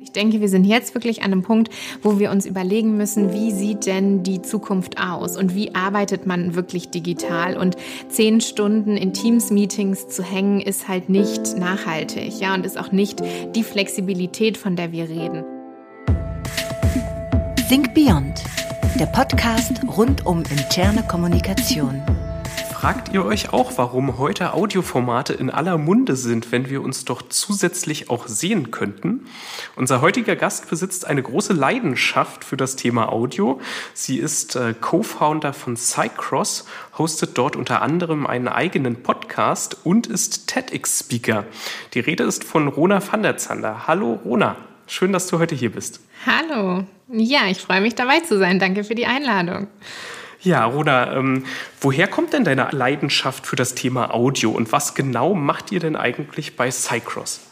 Ich denke, wir sind jetzt wirklich an einem Punkt, wo wir uns überlegen müssen, wie sieht denn die Zukunft aus und wie arbeitet man wirklich digital? Und zehn Stunden in Teams-Meetings zu hängen, ist halt nicht nachhaltig, ja, und ist auch nicht die Flexibilität, von der wir reden. Think Beyond, der Podcast rund um interne Kommunikation. Fragt ihr euch auch, warum heute Audioformate in aller Munde sind, wenn wir uns doch zusätzlich auch sehen könnten? Unser heutiger Gast besitzt eine große Leidenschaft für das Thema Audio. Sie ist äh, Co-Founder von Cycross, hostet dort unter anderem einen eigenen Podcast und ist TEDx-Speaker. Die Rede ist von Rona van der Zander. Hallo Rona, schön, dass du heute hier bist. Hallo. Ja, ich freue mich dabei zu sein. Danke für die Einladung. Ja, Rona, ähm, woher kommt denn deine Leidenschaft für das Thema Audio und was genau macht ihr denn eigentlich bei Cycross?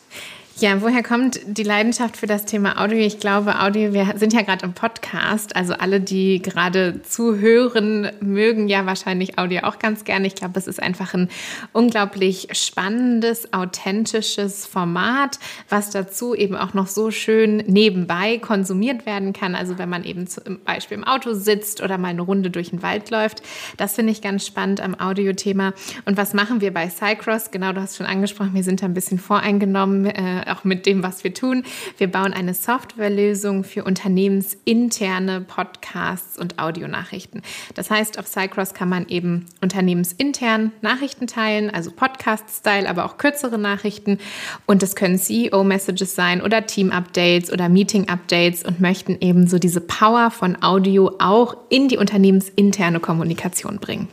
Ja, woher kommt die Leidenschaft für das Thema Audio? Ich glaube, Audio, wir sind ja gerade im Podcast, also alle, die gerade zuhören, mögen ja wahrscheinlich Audio auch ganz gerne. Ich glaube, es ist einfach ein unglaublich spannendes, authentisches Format, was dazu eben auch noch so schön nebenbei konsumiert werden kann. Also wenn man eben zum Beispiel im Auto sitzt oder mal eine Runde durch den Wald läuft. Das finde ich ganz spannend am Audiothema. Und was machen wir bei Cycross? Genau, du hast schon angesprochen, wir sind da ein bisschen voreingenommen. Auch mit dem, was wir tun. Wir bauen eine Softwarelösung für unternehmensinterne Podcasts und Audionachrichten. Das heißt, auf Cycross kann man eben unternehmensintern Nachrichten teilen, also Podcast-Style, aber auch kürzere Nachrichten. Und das können CEO-Messages sein oder Team-Updates oder Meeting-Updates und möchten eben so diese Power von Audio auch in die unternehmensinterne Kommunikation bringen.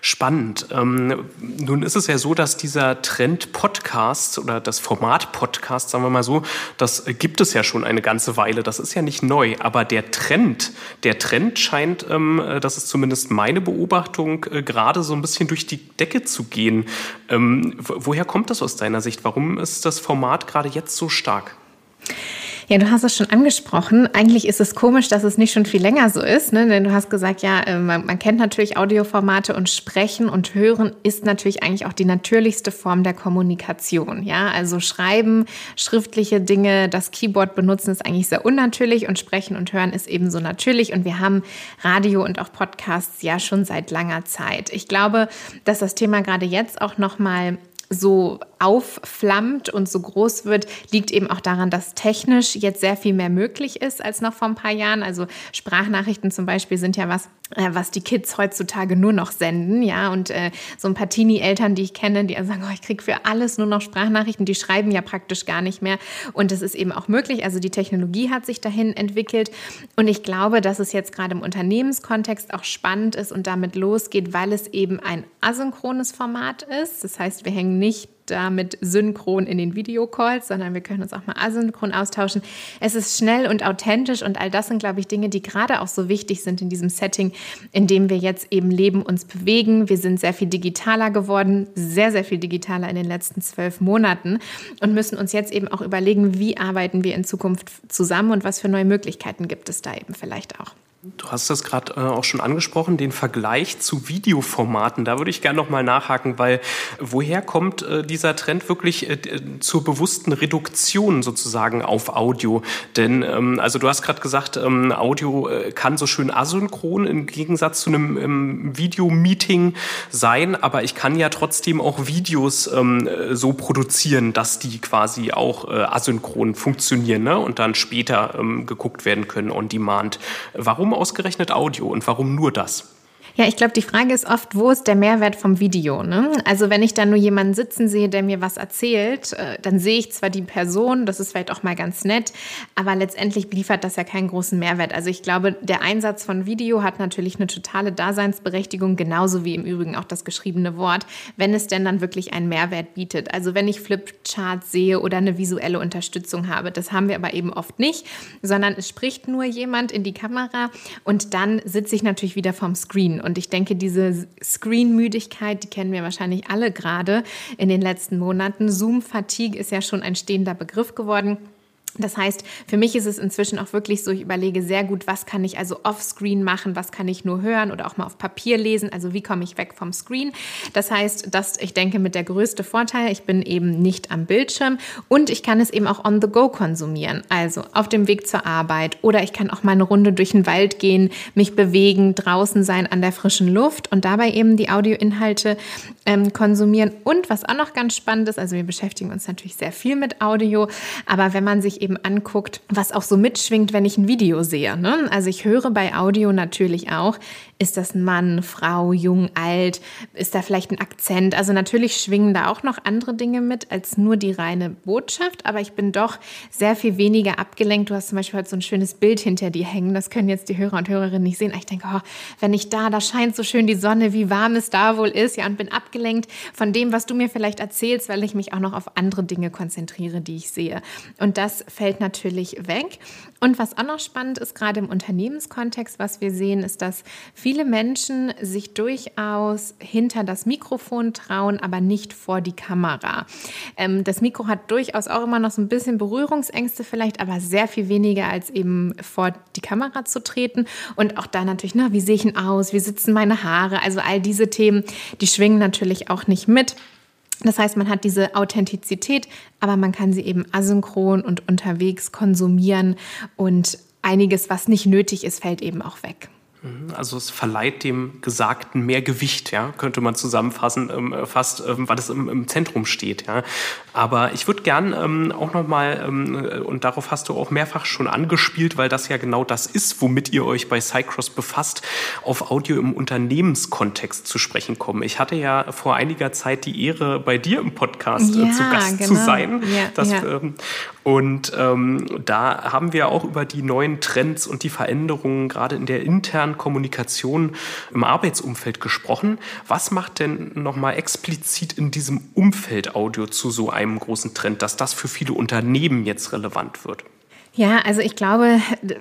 Spannend. Ähm, nun ist es ja so, dass dieser Trend Podcast oder das Format Podcast, sagen wir mal so, das gibt es ja schon eine ganze Weile. Das ist ja nicht neu. Aber der Trend, der Trend scheint, ähm, das ist zumindest meine Beobachtung, äh, gerade so ein bisschen durch die Decke zu gehen. Ähm, woher kommt das aus deiner Sicht? Warum ist das Format gerade jetzt so stark? Ja, du hast es schon angesprochen. Eigentlich ist es komisch, dass es nicht schon viel länger so ist, ne? denn du hast gesagt, ja, äh, man, man, kennt natürlich Audioformate und Sprechen und Hören ist natürlich eigentlich auch die natürlichste Form der Kommunikation. Ja, also Schreiben, schriftliche Dinge, das Keyboard benutzen ist eigentlich sehr unnatürlich und Sprechen und Hören ist ebenso natürlich. Und wir haben Radio und auch Podcasts ja schon seit langer Zeit. Ich glaube, dass das Thema gerade jetzt auch noch mal so aufflammt und so groß wird, liegt eben auch daran, dass technisch jetzt sehr viel mehr möglich ist als noch vor ein paar Jahren. Also Sprachnachrichten zum Beispiel sind ja was, was die Kids heutzutage nur noch senden, ja. Und äh, so ein paar Teenie-Eltern, die ich kenne, die sagen, oh, ich kriege für alles nur noch Sprachnachrichten, die schreiben ja praktisch gar nicht mehr. Und das ist eben auch möglich. Also die Technologie hat sich dahin entwickelt. Und ich glaube, dass es jetzt gerade im Unternehmenskontext auch spannend ist und damit losgeht, weil es eben ein asynchrones Format ist. Das heißt, wir hängen nicht damit synchron in den Videocalls, sondern wir können uns auch mal asynchron austauschen. Es ist schnell und authentisch und all das sind, glaube ich, Dinge, die gerade auch so wichtig sind in diesem Setting, in dem wir jetzt eben leben, uns bewegen. Wir sind sehr viel digitaler geworden, sehr, sehr viel digitaler in den letzten zwölf Monaten und müssen uns jetzt eben auch überlegen, wie arbeiten wir in Zukunft zusammen und was für neue Möglichkeiten gibt es da eben vielleicht auch. Du hast das gerade äh, auch schon angesprochen, den Vergleich zu Videoformaten. Da würde ich gerne noch mal nachhaken, weil woher kommt äh, dieser Trend wirklich äh, zur bewussten Reduktion sozusagen auf Audio? Denn ähm, also du hast gerade gesagt, ähm, Audio äh, kann so schön asynchron im Gegensatz zu einem ähm, Videomeeting sein, aber ich kann ja trotzdem auch Videos ähm, so produzieren, dass die quasi auch äh, asynchron funktionieren ne? und dann später ähm, geguckt werden können on demand. Warum ausgerechnet Audio und warum nur das? Ja, ich glaube, die Frage ist oft, wo ist der Mehrwert vom Video? Ne? Also wenn ich da nur jemanden sitzen sehe, der mir was erzählt, äh, dann sehe ich zwar die Person, das ist vielleicht auch mal ganz nett, aber letztendlich liefert das ja keinen großen Mehrwert. Also ich glaube, der Einsatz von Video hat natürlich eine totale Daseinsberechtigung, genauso wie im Übrigen auch das geschriebene Wort, wenn es denn dann wirklich einen Mehrwert bietet. Also wenn ich Flipcharts sehe oder eine visuelle Unterstützung habe, das haben wir aber eben oft nicht, sondern es spricht nur jemand in die Kamera und dann sitze ich natürlich wieder vom Screen. Und ich denke, diese Screen-Müdigkeit, die kennen wir wahrscheinlich alle gerade in den letzten Monaten. Zoom-Fatigue ist ja schon ein stehender Begriff geworden. Das heißt, für mich ist es inzwischen auch wirklich so, ich überlege sehr gut, was kann ich also offscreen machen, was kann ich nur hören oder auch mal auf Papier lesen, also wie komme ich weg vom Screen. Das heißt, dass ich denke, mit der größte Vorteil, ich bin eben nicht am Bildschirm und ich kann es eben auch on the go konsumieren, also auf dem Weg zur Arbeit oder ich kann auch mal eine Runde durch den Wald gehen, mich bewegen, draußen sein an der frischen Luft und dabei eben die Audioinhalte ähm, konsumieren. Und was auch noch ganz spannend ist, also wir beschäftigen uns natürlich sehr viel mit Audio, aber wenn man sich eben anguckt, was auch so mitschwingt, wenn ich ein Video sehe. Ne? Also ich höre bei Audio natürlich auch, ist das ein Mann, Frau, jung, alt? Ist da vielleicht ein Akzent? Also natürlich schwingen da auch noch andere Dinge mit als nur die reine Botschaft, aber ich bin doch sehr viel weniger abgelenkt. Du hast zum Beispiel heute so ein schönes Bild hinter dir hängen. Das können jetzt die Hörer und Hörerinnen nicht sehen. Ich denke, oh, wenn ich da, da scheint so schön die Sonne, wie warm es da wohl ist, ja, und bin abgelenkt von dem, was du mir vielleicht erzählst, weil ich mich auch noch auf andere Dinge konzentriere, die ich sehe. Und das fällt natürlich weg. Und was auch noch spannend ist, gerade im Unternehmenskontext, was wir sehen, ist, dass viele Menschen sich durchaus hinter das Mikrofon trauen, aber nicht vor die Kamera. Ähm, das Mikro hat durchaus auch immer noch so ein bisschen Berührungsängste vielleicht, aber sehr viel weniger als eben vor die Kamera zu treten. Und auch da natürlich, ne, wie sehe ich denn aus? Wie sitzen meine Haare? Also all diese Themen, die schwingen natürlich auch nicht mit. Das heißt, man hat diese Authentizität, aber man kann sie eben asynchron und unterwegs konsumieren und einiges, was nicht nötig ist, fällt eben auch weg. Mhm. Also es verleiht dem Gesagten mehr Gewicht, ja, könnte man zusammenfassen, ähm, fast, ähm, weil es im, im, Zentrum steht. Ja. Aber ich würde gern ähm, auch nochmal, ähm, äh, und darauf hast du auch mehrfach schon angespielt, weil das ja genau das ist, womit ihr euch bei Cycross befasst, auf Audio im Unternehmenskontext zu sprechen kommen. Ich hatte ja vor einiger Zeit die Ehre, bei dir im Podcast ja, äh, zu Gast genau. zu sein. Ja, das, ja. Ähm, und ähm, da haben wir auch über die neuen Trends und die Veränderungen gerade in der internen Kommunikation im Arbeitsumfeld gesprochen. Was macht denn nochmal explizit in diesem Umfeld Audio zu so einem großen Trend, dass das für viele Unternehmen jetzt relevant wird? Ja, also ich glaube,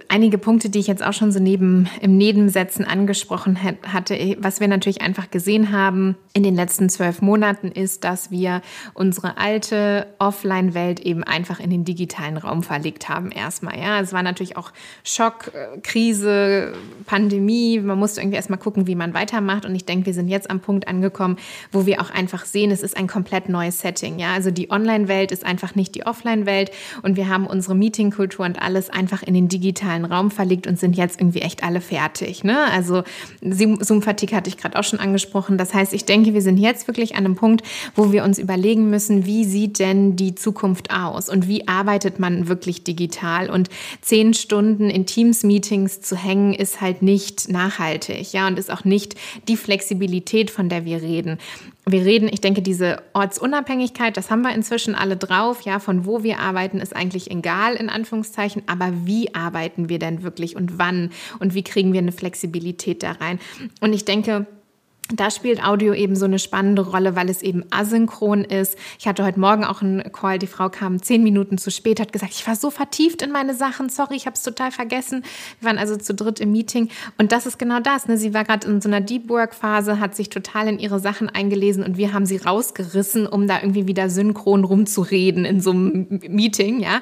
einige Punkte, die ich jetzt auch schon so neben im Nebensätzen angesprochen hatte, was wir natürlich einfach gesehen haben in den letzten zwölf Monaten, ist, dass wir unsere alte Offline-Welt eben einfach in den digitalen Raum verlegt haben. Erstmal, ja, es war natürlich auch Schock, äh, Krise, Pandemie. Man musste irgendwie erstmal gucken, wie man weitermacht. Und ich denke, wir sind jetzt am Punkt angekommen, wo wir auch einfach sehen, es ist ein komplett neues Setting. Ja, also die Online-Welt ist einfach nicht die Offline-Welt und wir haben unsere Meeting-Kultur und alles einfach in den digitalen Raum verlegt und sind jetzt irgendwie echt alle fertig. Ne? Also Zoom-Fatigue hatte ich gerade auch schon angesprochen. Das heißt, ich denke, wir sind jetzt wirklich an einem Punkt, wo wir uns überlegen müssen, wie sieht denn die Zukunft aus und wie arbeitet man wirklich digital? Und zehn Stunden in Teams-Meetings zu hängen, ist halt nicht nachhaltig, ja, und ist auch nicht die Flexibilität, von der wir reden wir reden, ich denke, diese Ortsunabhängigkeit, das haben wir inzwischen alle drauf. Ja, von wo wir arbeiten, ist eigentlich egal, in Anführungszeichen. Aber wie arbeiten wir denn wirklich und wann? Und wie kriegen wir eine Flexibilität da rein? Und ich denke, da spielt Audio eben so eine spannende Rolle, weil es eben asynchron ist. Ich hatte heute Morgen auch einen Call, die Frau kam zehn Minuten zu spät, hat gesagt, ich war so vertieft in meine Sachen, sorry, ich habe es total vergessen. Wir waren also zu dritt im Meeting und das ist genau das. Ne? Sie war gerade in so einer Deep Work Phase, hat sich total in ihre Sachen eingelesen und wir haben sie rausgerissen, um da irgendwie wieder synchron rumzureden in so einem Meeting, ja.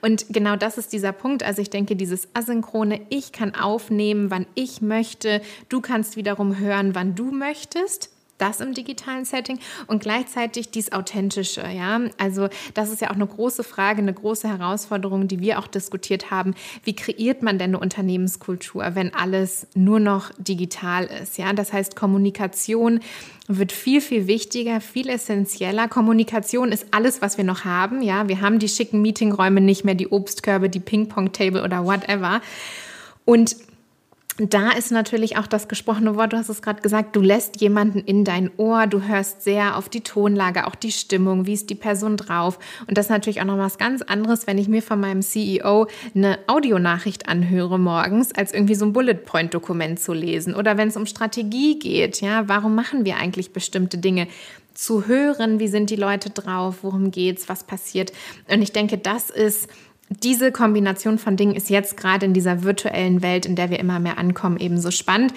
Und genau das ist dieser Punkt. Also ich denke, dieses asynchrone, ich kann aufnehmen, wann ich möchte, du kannst wiederum hören, wann du möchtest das im digitalen Setting und gleichzeitig dies authentische, ja. Also das ist ja auch eine große Frage, eine große Herausforderung, die wir auch diskutiert haben. Wie kreiert man denn eine Unternehmenskultur, wenn alles nur noch digital ist, ja? Das heißt, Kommunikation wird viel, viel wichtiger, viel essentieller. Kommunikation ist alles, was wir noch haben, ja. Wir haben die schicken Meetingräume nicht mehr, die Obstkörbe, die Ping-Pong-Table oder whatever. Und da ist natürlich auch das gesprochene Wort, du hast es gerade gesagt, du lässt jemanden in dein Ohr, du hörst sehr auf die Tonlage, auch die Stimmung, wie ist die Person drauf. Und das ist natürlich auch noch was ganz anderes, wenn ich mir von meinem CEO eine Audionachricht anhöre morgens, als irgendwie so ein Bullet-Point-Dokument zu lesen. Oder wenn es um Strategie geht, ja, warum machen wir eigentlich bestimmte Dinge? Zu hören, wie sind die Leute drauf, worum geht's, was passiert. Und ich denke, das ist diese Kombination von Dingen ist jetzt gerade in dieser virtuellen Welt, in der wir immer mehr ankommen, eben so spannend.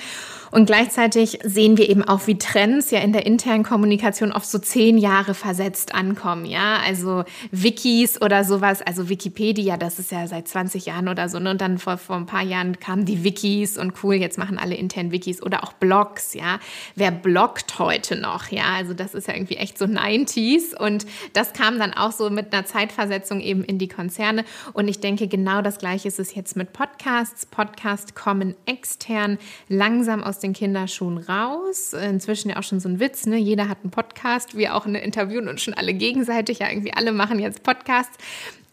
Und gleichzeitig sehen wir eben auch, wie Trends ja in der internen Kommunikation oft so zehn Jahre versetzt ankommen. Ja, also Wikis oder sowas, also Wikipedia, das ist ja seit 20 Jahren oder so. Ne? Und dann vor, vor ein paar Jahren kamen die Wikis und cool, jetzt machen alle intern Wikis oder auch Blogs. Ja, wer bloggt heute noch? Ja, also das ist ja irgendwie echt so 90s. Und das kam dann auch so mit einer Zeitversetzung eben in die Konzerne. Und ich denke, genau das Gleiche ist es jetzt mit Podcasts. Podcasts kommen extern langsam aus aus den Kinderschuhen raus. Inzwischen ja auch schon so ein Witz, ne? Jeder hat einen Podcast, wir auch eine interviewen und schon alle gegenseitig. Ja, irgendwie alle machen jetzt Podcasts.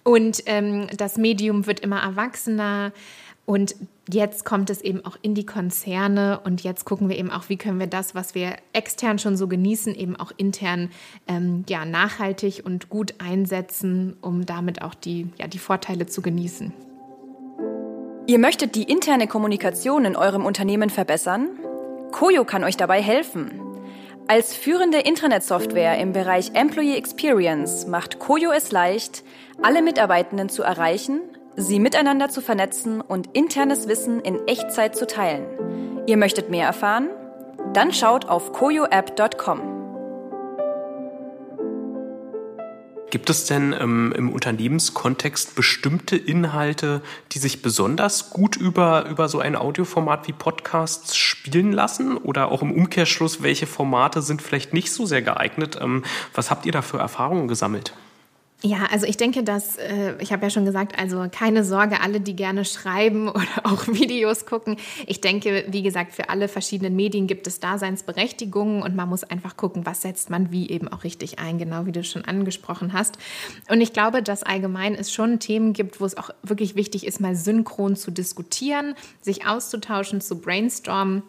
Und ähm, das Medium wird immer erwachsener. Und jetzt kommt es eben auch in die Konzerne und jetzt gucken wir eben auch, wie können wir das, was wir extern schon so genießen, eben auch intern ähm, ja, nachhaltig und gut einsetzen, um damit auch die, ja, die Vorteile zu genießen. Ihr möchtet die interne Kommunikation in eurem Unternehmen verbessern? Koyo kann euch dabei helfen. Als führende Intranet-Software im Bereich Employee Experience macht Koyo es leicht, alle Mitarbeitenden zu erreichen, sie miteinander zu vernetzen und internes Wissen in Echtzeit zu teilen. Ihr möchtet mehr erfahren? Dann schaut auf koyoapp.com. Gibt es denn ähm, im Unternehmenskontext bestimmte Inhalte, die sich besonders gut über, über so ein Audioformat wie Podcasts spielen lassen? Oder auch im Umkehrschluss, welche Formate sind vielleicht nicht so sehr geeignet? Ähm, was habt ihr da für Erfahrungen gesammelt? Ja, also ich denke, dass, äh, ich habe ja schon gesagt, also keine Sorge, alle, die gerne schreiben oder auch Videos gucken. Ich denke, wie gesagt, für alle verschiedenen Medien gibt es Daseinsberechtigungen und man muss einfach gucken, was setzt man wie eben auch richtig ein, genau wie du schon angesprochen hast. Und ich glaube, dass allgemein es schon Themen gibt, wo es auch wirklich wichtig ist, mal synchron zu diskutieren, sich auszutauschen, zu brainstormen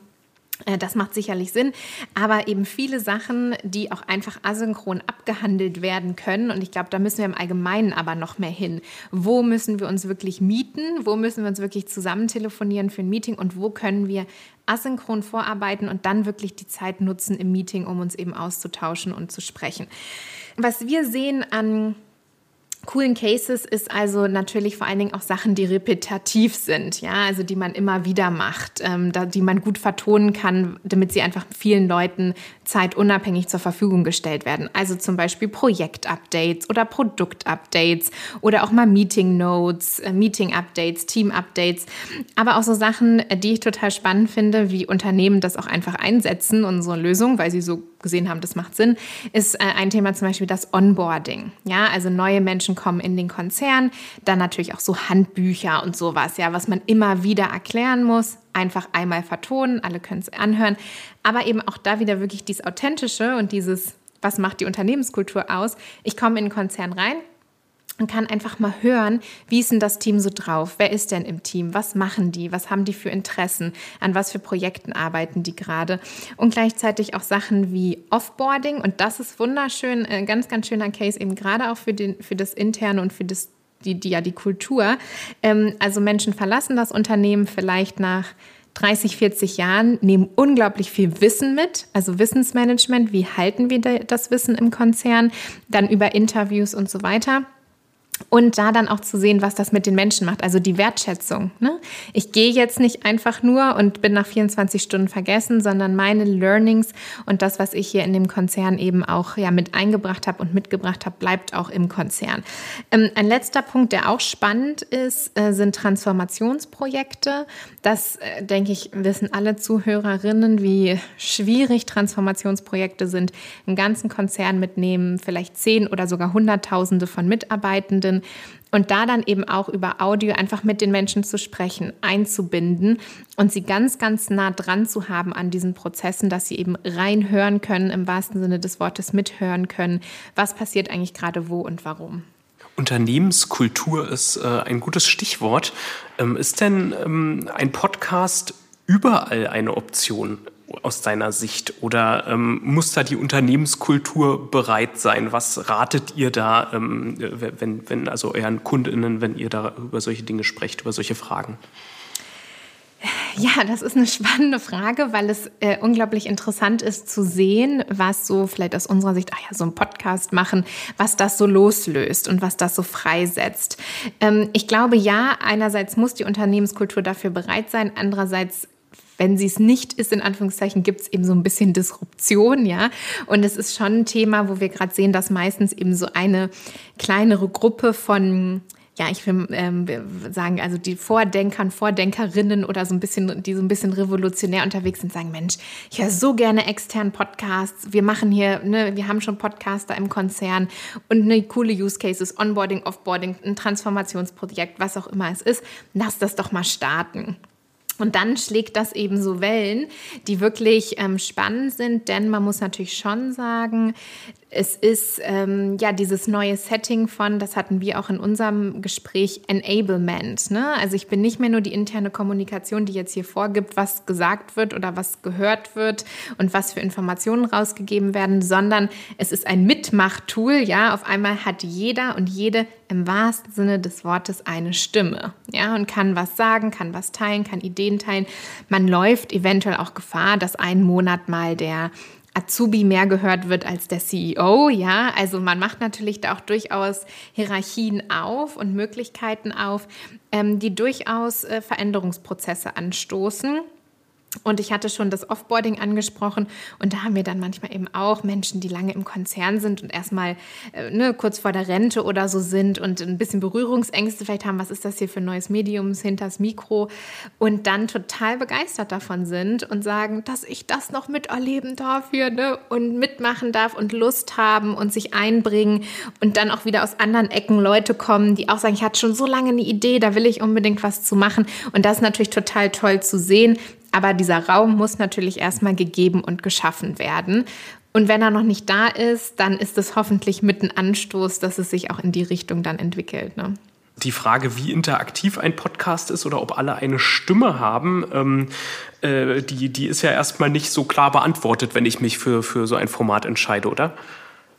das macht sicherlich Sinn, aber eben viele Sachen, die auch einfach asynchron abgehandelt werden können. Und ich glaube, da müssen wir im Allgemeinen aber noch mehr hin. Wo müssen wir uns wirklich mieten? Wo müssen wir uns wirklich zusammen telefonieren für ein Meeting? Und wo können wir asynchron vorarbeiten und dann wirklich die Zeit nutzen im Meeting, um uns eben auszutauschen und zu sprechen? Was wir sehen an coolen Cases ist also natürlich vor allen Dingen auch Sachen, die repetitiv sind, ja, also die man immer wieder macht, ähm, da, die man gut vertonen kann, damit sie einfach vielen Leuten zeitunabhängig zur Verfügung gestellt werden. Also zum Beispiel Projektupdates oder Produktupdates oder auch mal Meeting Notes, äh, Meeting Updates, Team Updates, aber auch so Sachen, äh, die ich total spannend finde, wie Unternehmen das auch einfach einsetzen, unsere Lösung, weil sie so gesehen haben, das macht Sinn, ist äh, ein Thema zum Beispiel das Onboarding. Ja, also neue Menschen kommen in den Konzern, dann natürlich auch so Handbücher und sowas, ja, was man immer wieder erklären muss, einfach einmal vertonen, alle können es anhören, aber eben auch da wieder wirklich dieses Authentische und dieses, was macht die Unternehmenskultur aus? Ich komme in den Konzern rein, und kann einfach mal hören, wie ist denn das Team so drauf? Wer ist denn im Team? Was machen die? Was haben die für Interessen? An was für Projekten arbeiten die gerade? Und gleichzeitig auch Sachen wie Offboarding. Und das ist wunderschön, ein ganz, ganz schöner Case eben gerade auch für, den, für das Interne und für das, die, die, ja, die Kultur. Ähm, also Menschen verlassen das Unternehmen vielleicht nach 30, 40 Jahren, nehmen unglaublich viel Wissen mit, also Wissensmanagement, wie halten wir das Wissen im Konzern, dann über Interviews und so weiter. Und da dann auch zu sehen, was das mit den Menschen macht, also die Wertschätzung. Ne? Ich gehe jetzt nicht einfach nur und bin nach 24 Stunden vergessen, sondern meine Learnings und das, was ich hier in dem Konzern eben auch ja, mit eingebracht habe und mitgebracht habe, bleibt auch im Konzern. Ähm, ein letzter Punkt, der auch spannend ist, äh, sind Transformationsprojekte. Das, äh, denke ich, wissen alle Zuhörerinnen, wie schwierig Transformationsprojekte sind. Einen ganzen Konzern mitnehmen, vielleicht zehn oder sogar Hunderttausende von Mitarbeitenden Mitarbeitenden und da dann eben auch über Audio einfach mit den Menschen zu sprechen, einzubinden und sie ganz, ganz nah dran zu haben an diesen Prozessen, dass sie eben reinhören können, im wahrsten Sinne des Wortes mithören können, was passiert eigentlich gerade wo und warum. Unternehmenskultur ist äh, ein gutes Stichwort. Ähm, ist denn ähm, ein Podcast überall eine Option aus deiner Sicht? Oder ähm, muss da die Unternehmenskultur bereit sein? Was ratet ihr da, ähm, wenn, wenn also euren KundInnen, wenn ihr da über solche Dinge sprecht, über solche Fragen? Ja, das ist eine spannende Frage, weil es äh, unglaublich interessant ist zu sehen, was so vielleicht aus unserer Sicht, ach ja, so ein Podcast machen, was das so loslöst und was das so freisetzt. Ähm, ich glaube, ja, einerseits muss die Unternehmenskultur dafür bereit sein, andererseits wenn sie es nicht ist, in Anführungszeichen, gibt es eben so ein bisschen Disruption, ja. Und es ist schon ein Thema, wo wir gerade sehen, dass meistens eben so eine kleinere Gruppe von ja, ich will ähm, sagen, also die Vordenkern, Vordenkerinnen oder so ein bisschen, die so ein bisschen revolutionär unterwegs sind, sagen, Mensch, ich höre so gerne externen Podcasts. Wir machen hier, ne, wir haben schon Podcaster im Konzern und eine coole Use Cases, Onboarding, Offboarding, ein Transformationsprojekt, was auch immer es ist. Lass das doch mal starten. Und dann schlägt das eben so Wellen, die wirklich ähm, spannend sind, denn man muss natürlich schon sagen, es ist ähm, ja dieses neue Setting von, das hatten wir auch in unserem Gespräch, Enablement. Ne? Also ich bin nicht mehr nur die interne Kommunikation, die jetzt hier vorgibt, was gesagt wird oder was gehört wird und was für Informationen rausgegeben werden, sondern es ist ein Mitmachtool. Ja, auf einmal hat jeder und jede im wahrsten Sinne des Wortes eine Stimme. Ja, und kann was sagen, kann was teilen, kann Ideen teilen. Man läuft eventuell auch Gefahr, dass einen Monat mal der Azubi mehr gehört wird als der CEO, ja. Also man macht natürlich da auch durchaus Hierarchien auf und Möglichkeiten auf, ähm, die durchaus äh, Veränderungsprozesse anstoßen. Und ich hatte schon das Offboarding angesprochen. Und da haben wir dann manchmal eben auch Menschen, die lange im Konzern sind und erstmal äh, ne, kurz vor der Rente oder so sind und ein bisschen Berührungsängste vielleicht haben, was ist das hier für ein neues Medium hinters Mikro? Und dann total begeistert davon sind und sagen, dass ich das noch miterleben darf hier ne, und mitmachen darf und Lust haben und sich einbringen und dann auch wieder aus anderen Ecken Leute kommen, die auch sagen, ich hatte schon so lange eine Idee, da will ich unbedingt was zu machen. Und das ist natürlich total toll zu sehen, aber dieser Raum muss natürlich erstmal gegeben und geschaffen werden. Und wenn er noch nicht da ist, dann ist es hoffentlich mit ein Anstoß, dass es sich auch in die Richtung dann entwickelt. Ne? Die Frage, wie interaktiv ein Podcast ist oder ob alle eine Stimme haben, ähm, äh, die, die ist ja erstmal nicht so klar beantwortet, wenn ich mich für, für so ein Format entscheide, oder?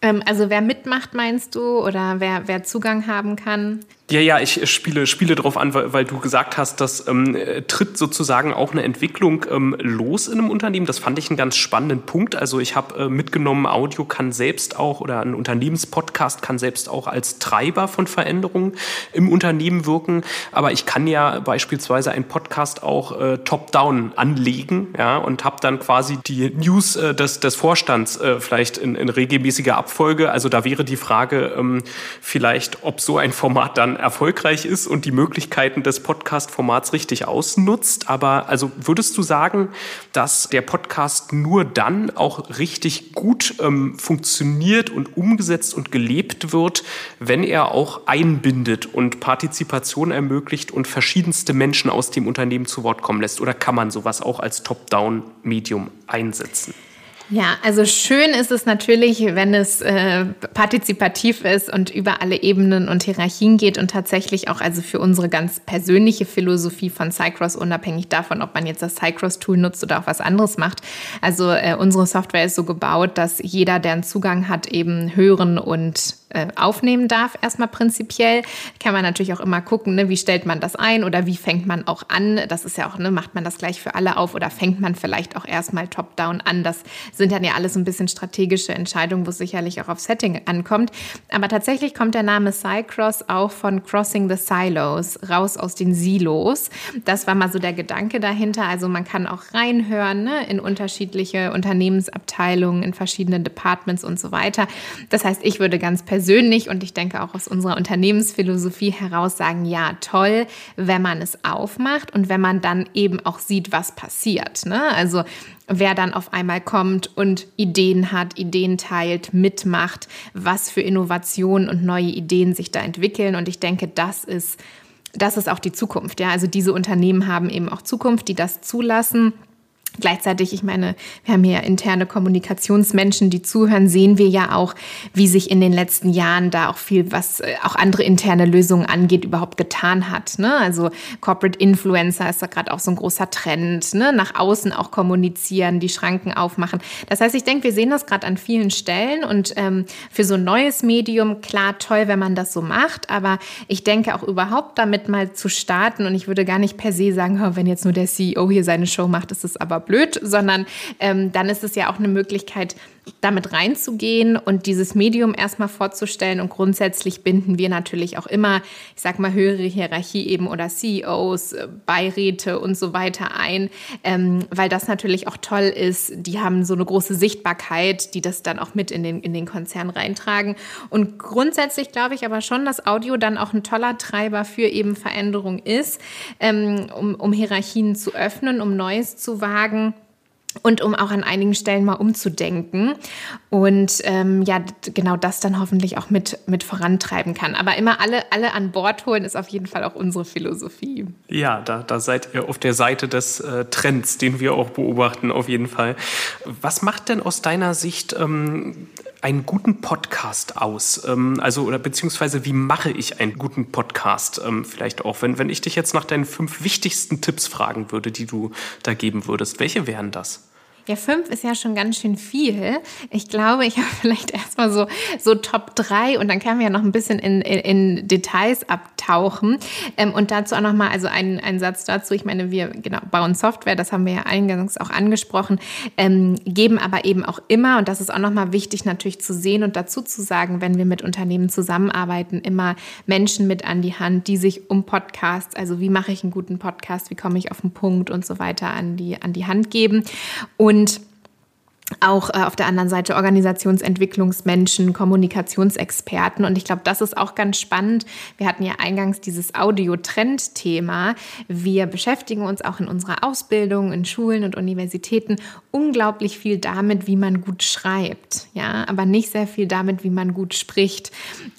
Ähm, also wer mitmacht, meinst du, oder wer, wer Zugang haben kann? Ja, ja, ich spiele, spiele darauf an, weil, weil du gesagt hast, dass ähm, tritt sozusagen auch eine Entwicklung ähm, los in einem Unternehmen. Das fand ich einen ganz spannenden Punkt. Also ich habe äh, mitgenommen, Audio kann selbst auch oder ein Unternehmenspodcast kann selbst auch als Treiber von Veränderungen im Unternehmen wirken. Aber ich kann ja beispielsweise einen Podcast auch äh, top-down anlegen ja, und habe dann quasi die News äh, des, des Vorstands äh, vielleicht in, in regelmäßiger Abfolge. Also da wäre die Frage ähm, vielleicht, ob so ein Format dann erfolgreich ist und die Möglichkeiten des Podcast-Formats richtig ausnutzt. Aber also würdest du sagen, dass der Podcast nur dann auch richtig gut ähm, funktioniert und umgesetzt und gelebt wird, wenn er auch einbindet und Partizipation ermöglicht und verschiedenste Menschen aus dem Unternehmen zu Wort kommen lässt? Oder kann man sowas auch als Top-Down-Medium einsetzen? Ja, also schön ist es natürlich, wenn es äh, partizipativ ist und über alle Ebenen und Hierarchien geht und tatsächlich auch also für unsere ganz persönliche Philosophie von Cycross, unabhängig davon, ob man jetzt das Cycross-Tool nutzt oder auch was anderes macht. Also äh, unsere Software ist so gebaut, dass jeder, der einen Zugang hat, eben hören und äh, aufnehmen darf, erstmal prinzipiell. Kann man natürlich auch immer gucken, ne, wie stellt man das ein oder wie fängt man auch an. Das ist ja auch, ne, macht man das gleich für alle auf oder fängt man vielleicht auch erstmal top-down an. Das sind dann ja alles ein bisschen strategische Entscheidungen, wo es sicherlich auch auf Setting ankommt. Aber tatsächlich kommt der Name Cycross auch von Crossing the Silos, raus aus den Silos. Das war mal so der Gedanke dahinter. Also man kann auch reinhören ne, in unterschiedliche Unternehmensabteilungen, in verschiedene Departments und so weiter. Das heißt, ich würde ganz persönlich persönlich und ich denke auch aus unserer Unternehmensphilosophie heraus sagen, ja, toll, wenn man es aufmacht und wenn man dann eben auch sieht, was passiert. Ne? Also wer dann auf einmal kommt und Ideen hat, Ideen teilt, mitmacht, was für Innovationen und neue Ideen sich da entwickeln. Und ich denke, das ist, das ist auch die Zukunft. Ja? Also diese Unternehmen haben eben auch Zukunft, die das zulassen Gleichzeitig, ich meine, wir haben hier interne Kommunikationsmenschen, die zuhören, sehen wir ja auch, wie sich in den letzten Jahren da auch viel, was äh, auch andere interne Lösungen angeht, überhaupt getan hat. Ne? Also Corporate Influencer ist da gerade auch so ein großer Trend, ne? nach außen auch kommunizieren, die Schranken aufmachen. Das heißt, ich denke, wir sehen das gerade an vielen Stellen und ähm, für so ein neues Medium, klar, toll, wenn man das so macht, aber ich denke auch überhaupt damit mal zu starten und ich würde gar nicht per se sagen, wenn jetzt nur der CEO hier seine Show macht, ist es aber blöd, sondern ähm, dann ist es ja auch eine Möglichkeit, damit reinzugehen und dieses Medium erstmal vorzustellen. Und grundsätzlich binden wir natürlich auch immer, ich sag mal, höhere Hierarchie eben oder CEOs, äh, Beiräte und so weiter ein, ähm, weil das natürlich auch toll ist. Die haben so eine große Sichtbarkeit, die das dann auch mit in den, in den Konzern reintragen. Und grundsätzlich glaube ich aber schon, dass Audio dann auch ein toller Treiber für eben Veränderung ist, ähm, um, um Hierarchien zu öffnen, um Neues zu wagen und um auch an einigen Stellen mal umzudenken und ähm, ja, genau das dann hoffentlich auch mit, mit vorantreiben kann. Aber immer alle, alle an Bord holen ist auf jeden Fall auch unsere Philosophie. Ja, da, da seid ihr auf der Seite des äh, Trends, den wir auch beobachten, auf jeden Fall. Was macht denn aus deiner Sicht ähm, einen guten Podcast aus? Ähm, also, oder beziehungsweise wie mache ich einen guten Podcast? Ähm, vielleicht auch, wenn, wenn ich dich jetzt nach deinen fünf wichtigsten Tipps fragen würde, die du da geben würdest, welche wären das? Ja, fünf ist ja schon ganz schön viel. Ich glaube, ich habe vielleicht erstmal so, so Top drei und dann können wir ja noch ein bisschen in, in, in Details abtauchen. Ähm, und dazu auch nochmal, also ein, ein Satz dazu. Ich meine, wir genau bauen Software, das haben wir ja eingangs auch angesprochen, ähm, geben aber eben auch immer, und das ist auch nochmal wichtig natürlich zu sehen und dazu zu sagen, wenn wir mit Unternehmen zusammenarbeiten, immer Menschen mit an die Hand, die sich um Podcasts, also wie mache ich einen guten Podcast, wie komme ich auf den Punkt und so weiter an die, an die Hand geben. Und und auch äh, auf der anderen Seite Organisationsentwicklungsmenschen, Kommunikationsexperten. Und ich glaube, das ist auch ganz spannend. Wir hatten ja eingangs dieses Audio-Trend-Thema. Wir beschäftigen uns auch in unserer Ausbildung, in Schulen und Universitäten unglaublich viel damit, wie man gut schreibt. Ja, aber nicht sehr viel damit, wie man gut spricht.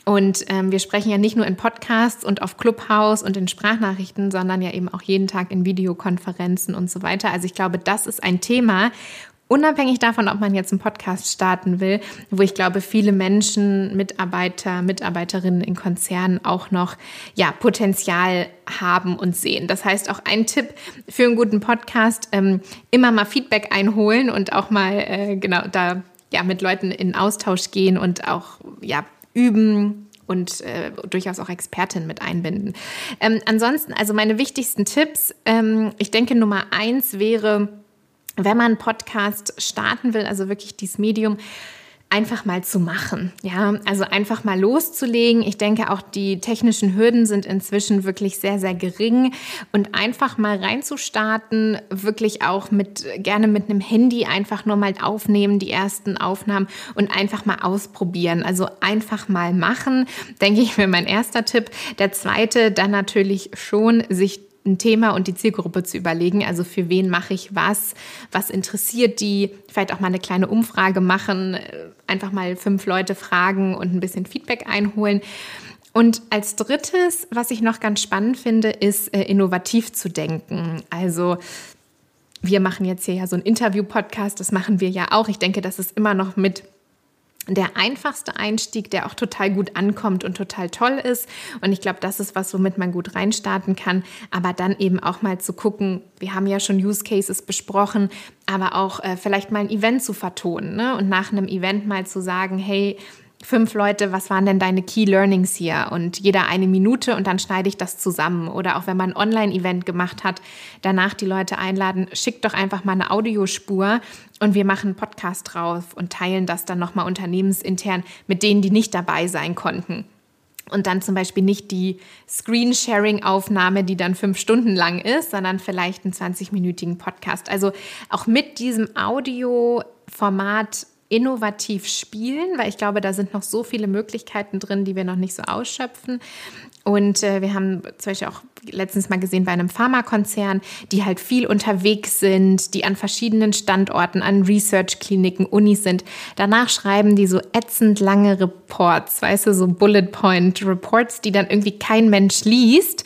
Und ähm, wir sprechen ja nicht nur in Podcasts und auf Clubhouse und in Sprachnachrichten, sondern ja eben auch jeden Tag in Videokonferenzen und so weiter. Also ich glaube, das ist ein Thema, Unabhängig davon, ob man jetzt einen Podcast starten will, wo ich glaube, viele Menschen, Mitarbeiter, Mitarbeiterinnen in Konzernen auch noch ja, Potenzial haben und sehen. Das heißt, auch ein Tipp für einen guten Podcast, ähm, immer mal Feedback einholen und auch mal äh, genau da ja, mit Leuten in Austausch gehen und auch ja, üben, und äh, durchaus auch Expertin mit einbinden. Ähm, ansonsten, also meine wichtigsten Tipps, ähm, ich denke Nummer eins wäre, wenn man einen Podcast starten will, also wirklich dieses Medium, einfach mal zu machen. Ja, also einfach mal loszulegen. Ich denke, auch die technischen Hürden sind inzwischen wirklich sehr, sehr gering und einfach mal reinzustarten, wirklich auch mit, gerne mit einem Handy einfach nur mal aufnehmen, die ersten Aufnahmen und einfach mal ausprobieren. Also einfach mal machen, denke ich, wäre mein erster Tipp. Der zweite, dann natürlich schon sich ein Thema und die Zielgruppe zu überlegen. Also für wen mache ich was? Was interessiert die? Vielleicht auch mal eine kleine Umfrage machen, äh, einfach mal fünf Leute fragen und ein bisschen Feedback einholen. Und als drittes, was ich noch ganz spannend finde, ist äh, innovativ zu denken. Also wir machen jetzt hier ja so einen Interview-Podcast, das machen wir ja auch. Ich denke, das ist immer noch mit der einfachste Einstieg, der auch total gut ankommt und total toll ist. Und ich glaube, das ist was, womit man gut reinstarten kann. Aber dann eben auch mal zu gucken, wir haben ja schon Use Cases besprochen, aber auch äh, vielleicht mal ein Event zu vertonen ne? und nach einem Event mal zu sagen, hey, fünf Leute, was waren denn deine Key Learnings hier? Und jeder eine Minute und dann schneide ich das zusammen. Oder auch wenn man ein Online-Event gemacht hat, danach die Leute einladen, schickt doch einfach mal eine Audiospur und wir machen einen Podcast drauf und teilen das dann nochmal unternehmensintern mit denen, die nicht dabei sein konnten. Und dann zum Beispiel nicht die Screensharing-Aufnahme, die dann fünf Stunden lang ist, sondern vielleicht einen 20-minütigen Podcast. Also auch mit diesem Audioformat innovativ spielen, weil ich glaube, da sind noch so viele Möglichkeiten drin, die wir noch nicht so ausschöpfen. Und äh, wir haben zum Beispiel auch letztens mal gesehen bei einem Pharmakonzern, die halt viel unterwegs sind, die an verschiedenen Standorten, an Research-Kliniken, Unis sind. Danach schreiben die so ätzend lange Reports, weißt du, so Bullet Point Reports, die dann irgendwie kein Mensch liest.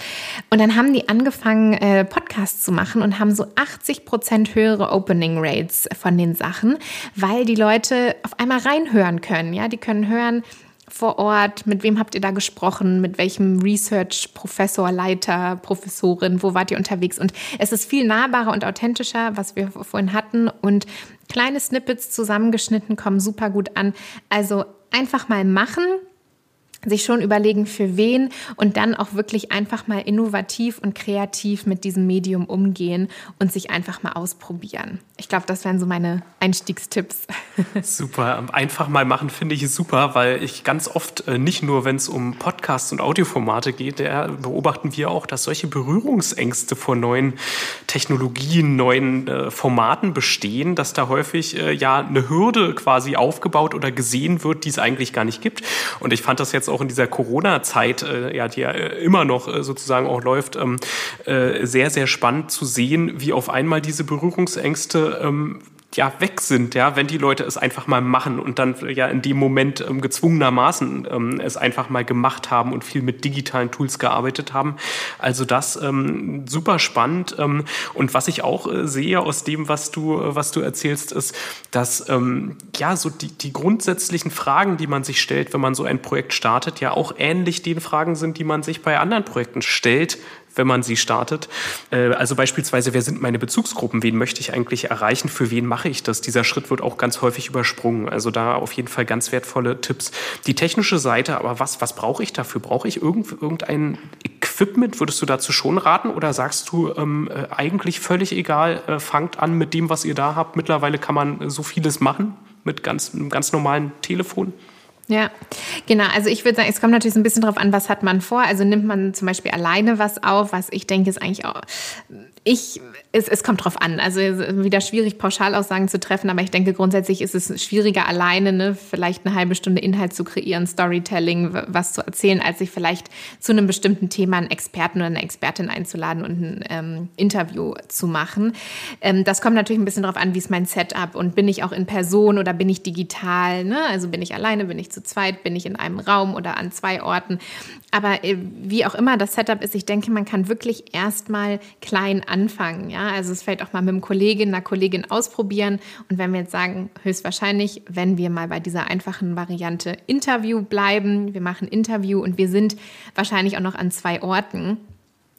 Und dann haben die angefangen, äh, Podcasts zu machen und haben so 80 Prozent höhere Opening Rates von den Sachen, weil die Leute auf einmal reinhören können. Ja, die können hören, vor Ort? Mit wem habt ihr da gesprochen? Mit welchem Research-Professor, Leiter, Professorin? Wo wart ihr unterwegs? Und es ist viel nahbarer und authentischer, was wir vorhin hatten. Und kleine Snippets zusammengeschnitten kommen super gut an. Also einfach mal machen sich schon überlegen, für wen und dann auch wirklich einfach mal innovativ und kreativ mit diesem Medium umgehen und sich einfach mal ausprobieren. Ich glaube, das wären so meine Einstiegstipps. Super, einfach mal machen finde ich super, weil ich ganz oft äh, nicht nur, wenn es um Podcasts und Audioformate geht, beobachten wir auch, dass solche Berührungsängste vor neuen Technologien, neuen äh, Formaten bestehen, dass da häufig äh, ja eine Hürde quasi aufgebaut oder gesehen wird, die es eigentlich gar nicht gibt. Und ich fand das jetzt auch in dieser Corona-Zeit, äh, ja, die ja äh, immer noch äh, sozusagen auch läuft, ähm, äh, sehr, sehr spannend zu sehen, wie auf einmal diese Berührungsängste ähm, ja weg sind, ja, wenn die Leute es einfach mal machen und dann ja in dem Moment ähm, gezwungenermaßen ähm, es einfach mal gemacht haben und viel mit digitalen Tools gearbeitet haben. Also das ähm, super spannend ähm, und was ich auch äh, sehe aus dem, was du äh, was du erzählst, ist, dass ähm, ja so die die grundsätzlichen Fragen, die man sich stellt, wenn man so ein Projekt startet, ja auch ähnlich den Fragen sind, die man sich bei anderen Projekten stellt, wenn man sie startet. Äh, also beispielsweise, wer sind meine Bezugsgruppen? Wen möchte ich eigentlich erreichen? Für wen mache ich das? Dieser Schritt wird auch ganz häufig übersprungen. Also da auf jeden Fall ganz wertvolle Tipps. Die technische Seite, aber was, was brauche ich dafür? Brauche ich irgendein Equipment? Würdest du dazu schon raten? Oder sagst du ähm, äh, eigentlich völlig egal, äh, fangt an mit dem, was ihr da habt? Mittlerweile kann man so vieles machen mit ganz, einem ganz normalen Telefon. Ja, genau. Also ich würde sagen, es kommt natürlich so ein bisschen darauf an, was hat man vor. Also nimmt man zum Beispiel alleine was auf, was ich denke ist eigentlich auch ich, es, es kommt drauf an. Also wieder schwierig, Pauschalaussagen zu treffen, aber ich denke, grundsätzlich ist es schwieriger, alleine ne, vielleicht eine halbe Stunde Inhalt zu kreieren, Storytelling, was zu erzählen, als sich vielleicht zu einem bestimmten Thema einen Experten oder eine Expertin einzuladen und ein ähm, Interview zu machen. Ähm, das kommt natürlich ein bisschen darauf an, wie ist mein Setup und bin ich auch in Person oder bin ich digital? Ne? Also bin ich alleine, bin ich zu zweit, bin ich in einem Raum oder an zwei Orten? Aber äh, wie auch immer das Setup ist, ich denke, man kann wirklich erstmal klein anfangen. Ja? Also es vielleicht auch mal mit einem Kollegen, einer Kollegin ausprobieren. Und wenn wir jetzt sagen, höchstwahrscheinlich, wenn wir mal bei dieser einfachen Variante Interview bleiben, wir machen Interview und wir sind wahrscheinlich auch noch an zwei Orten,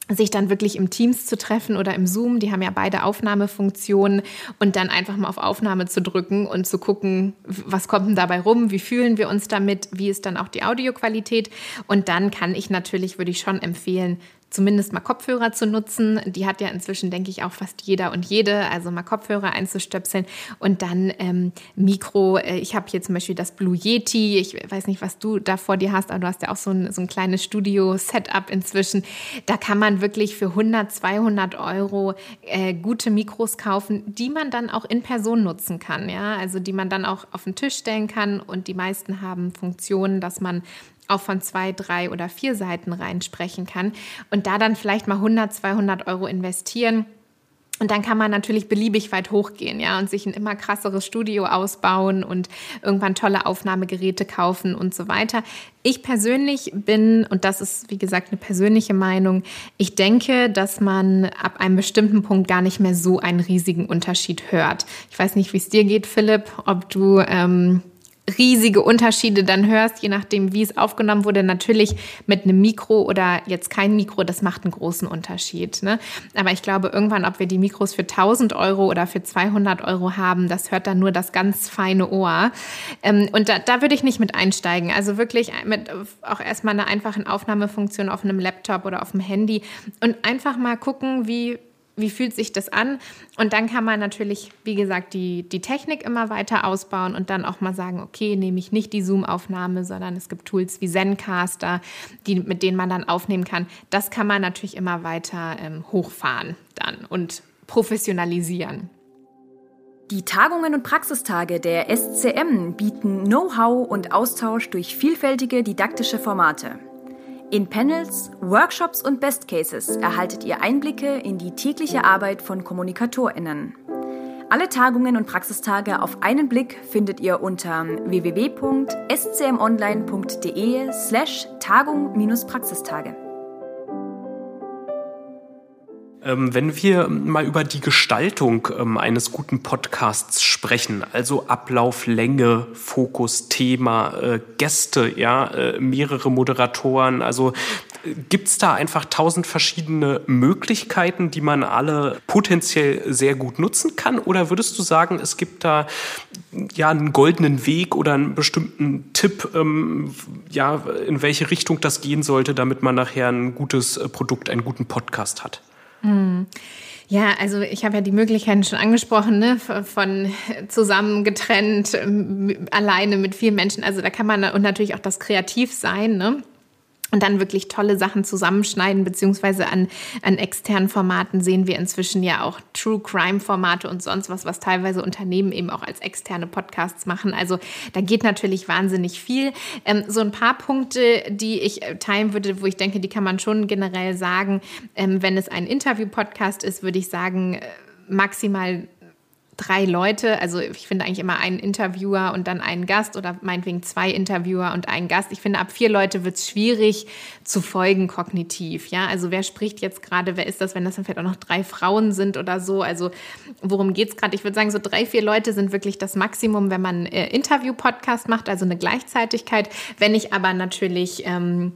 sich dann wirklich im Teams zu treffen oder im Zoom, die haben ja beide Aufnahmefunktionen und dann einfach mal auf Aufnahme zu drücken und zu gucken, was kommt denn dabei rum, wie fühlen wir uns damit, wie ist dann auch die Audioqualität und dann kann ich natürlich, würde ich schon empfehlen, zumindest mal Kopfhörer zu nutzen. Die hat ja inzwischen, denke ich, auch fast jeder und jede. Also mal Kopfhörer einzustöpseln und dann ähm, Mikro. Äh, ich habe hier zum Beispiel das Blue Yeti. Ich weiß nicht, was du da vor dir hast, aber du hast ja auch so ein, so ein kleines Studio-Setup inzwischen. Da kann man wirklich für 100, 200 Euro äh, gute Mikros kaufen, die man dann auch in Person nutzen kann. Ja, also die man dann auch auf den Tisch stellen kann und die meisten haben Funktionen, dass man auch von zwei, drei oder vier Seiten reinsprechen kann und da dann vielleicht mal 100, 200 Euro investieren. Und dann kann man natürlich beliebig weit hochgehen, ja, und sich ein immer krasseres Studio ausbauen und irgendwann tolle Aufnahmegeräte kaufen und so weiter. Ich persönlich bin, und das ist wie gesagt eine persönliche Meinung, ich denke, dass man ab einem bestimmten Punkt gar nicht mehr so einen riesigen Unterschied hört. Ich weiß nicht, wie es dir geht, Philipp, ob du ähm, riesige Unterschiede dann hörst, je nachdem, wie es aufgenommen wurde. Natürlich mit einem Mikro oder jetzt kein Mikro, das macht einen großen Unterschied. Ne? Aber ich glaube, irgendwann, ob wir die Mikros für 1000 Euro oder für 200 Euro haben, das hört dann nur das ganz feine Ohr. Ähm, und da, da würde ich nicht mit einsteigen. Also wirklich mit auch erstmal einer einfachen Aufnahmefunktion auf einem Laptop oder auf dem Handy und einfach mal gucken, wie wie fühlt sich das an? Und dann kann man natürlich, wie gesagt, die, die Technik immer weiter ausbauen und dann auch mal sagen, okay, nehme ich nicht die Zoom-Aufnahme, sondern es gibt Tools wie Zencaster, die, mit denen man dann aufnehmen kann. Das kann man natürlich immer weiter ähm, hochfahren dann und professionalisieren. Die Tagungen und Praxistage der SCM bieten Know-how und Austausch durch vielfältige didaktische Formate. In Panels, Workshops und Best Cases erhaltet ihr Einblicke in die tägliche Arbeit von KommunikatorInnen. Alle Tagungen und Praxistage auf einen Blick findet ihr unter www.scmonline.de slash Tagung-Praxistage. Wenn wir mal über die Gestaltung ähm, eines guten Podcasts sprechen, also Ablauf, Länge, Fokus, Thema, äh, Gäste, ja, äh, mehrere Moderatoren, also äh, gibt es da einfach tausend verschiedene Möglichkeiten, die man alle potenziell sehr gut nutzen kann? Oder würdest du sagen, es gibt da ja einen goldenen Weg oder einen bestimmten Tipp, ähm, ja, in welche Richtung das gehen sollte, damit man nachher ein gutes Produkt, einen guten Podcast hat? Hm. Ja, also ich habe ja die Möglichkeiten schon angesprochen, ne? von zusammen getrennt, alleine mit vielen Menschen. Also da kann man und natürlich auch das Kreativsein. Ne? Und dann wirklich tolle Sachen zusammenschneiden, beziehungsweise an, an externen Formaten sehen wir inzwischen ja auch True Crime Formate und sonst was, was teilweise Unternehmen eben auch als externe Podcasts machen. Also da geht natürlich wahnsinnig viel. Ähm, so ein paar Punkte, die ich äh, teilen würde, wo ich denke, die kann man schon generell sagen. Ähm, wenn es ein Interview-Podcast ist, würde ich sagen, äh, maximal drei Leute, also ich finde eigentlich immer einen Interviewer und dann einen Gast oder meinetwegen zwei Interviewer und einen Gast. Ich finde, ab vier Leute wird es schwierig zu folgen kognitiv. Ja, also wer spricht jetzt gerade, wer ist das, wenn das dann vielleicht auch noch drei Frauen sind oder so? Also worum geht es gerade? Ich würde sagen, so drei, vier Leute sind wirklich das Maximum, wenn man äh, Interview-Podcast macht, also eine Gleichzeitigkeit. Wenn ich aber natürlich ähm,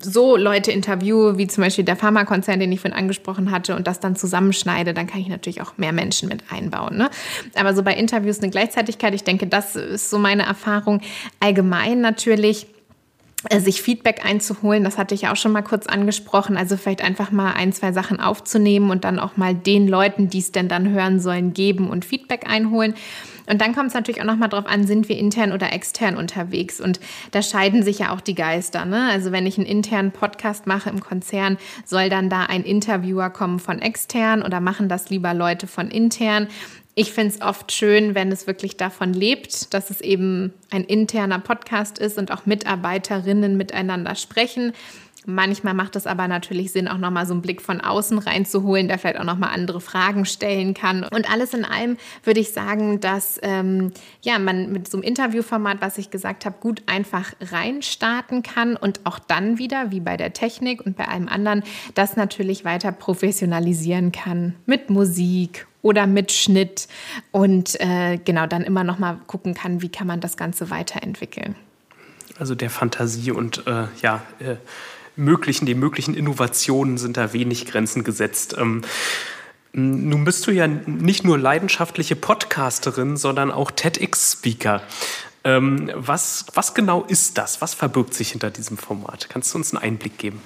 so Leute interviewe, wie zum Beispiel der Pharmakonzern, den ich vorhin angesprochen hatte, und das dann zusammenschneide, dann kann ich natürlich auch mehr Menschen mit einbauen. Ne? Aber so bei Interviews eine Gleichzeitigkeit, ich denke, das ist so meine Erfahrung. Allgemein natürlich äh, sich Feedback einzuholen, das hatte ich auch schon mal kurz angesprochen, also vielleicht einfach mal ein, zwei Sachen aufzunehmen und dann auch mal den Leuten, die es denn dann hören sollen, geben und Feedback einholen. Und dann kommt es natürlich auch nochmal drauf an, sind wir intern oder extern unterwegs? Und da scheiden sich ja auch die Geister. Ne? Also wenn ich einen internen Podcast mache im Konzern, soll dann da ein Interviewer kommen von extern oder machen das lieber Leute von intern? Ich finde es oft schön, wenn es wirklich davon lebt, dass es eben ein interner Podcast ist und auch Mitarbeiterinnen miteinander sprechen. Manchmal macht es aber natürlich Sinn, auch nochmal so einen Blick von außen reinzuholen, der vielleicht auch nochmal andere Fragen stellen kann. Und alles in allem würde ich sagen, dass ähm, ja, man mit so einem Interviewformat, was ich gesagt habe, gut einfach reinstarten kann und auch dann wieder, wie bei der Technik und bei allem anderen, das natürlich weiter professionalisieren kann mit Musik oder mit Schnitt und äh, genau dann immer nochmal gucken kann, wie kann man das Ganze weiterentwickeln. Also der Fantasie und äh, ja, äh, möglichen, den möglichen Innovationen sind da wenig Grenzen gesetzt. Ähm, nun bist du ja nicht nur leidenschaftliche Podcasterin, sondern auch TEDx-Speaker. Ähm, was, was genau ist das? Was verbirgt sich hinter diesem Format? Kannst du uns einen Einblick geben?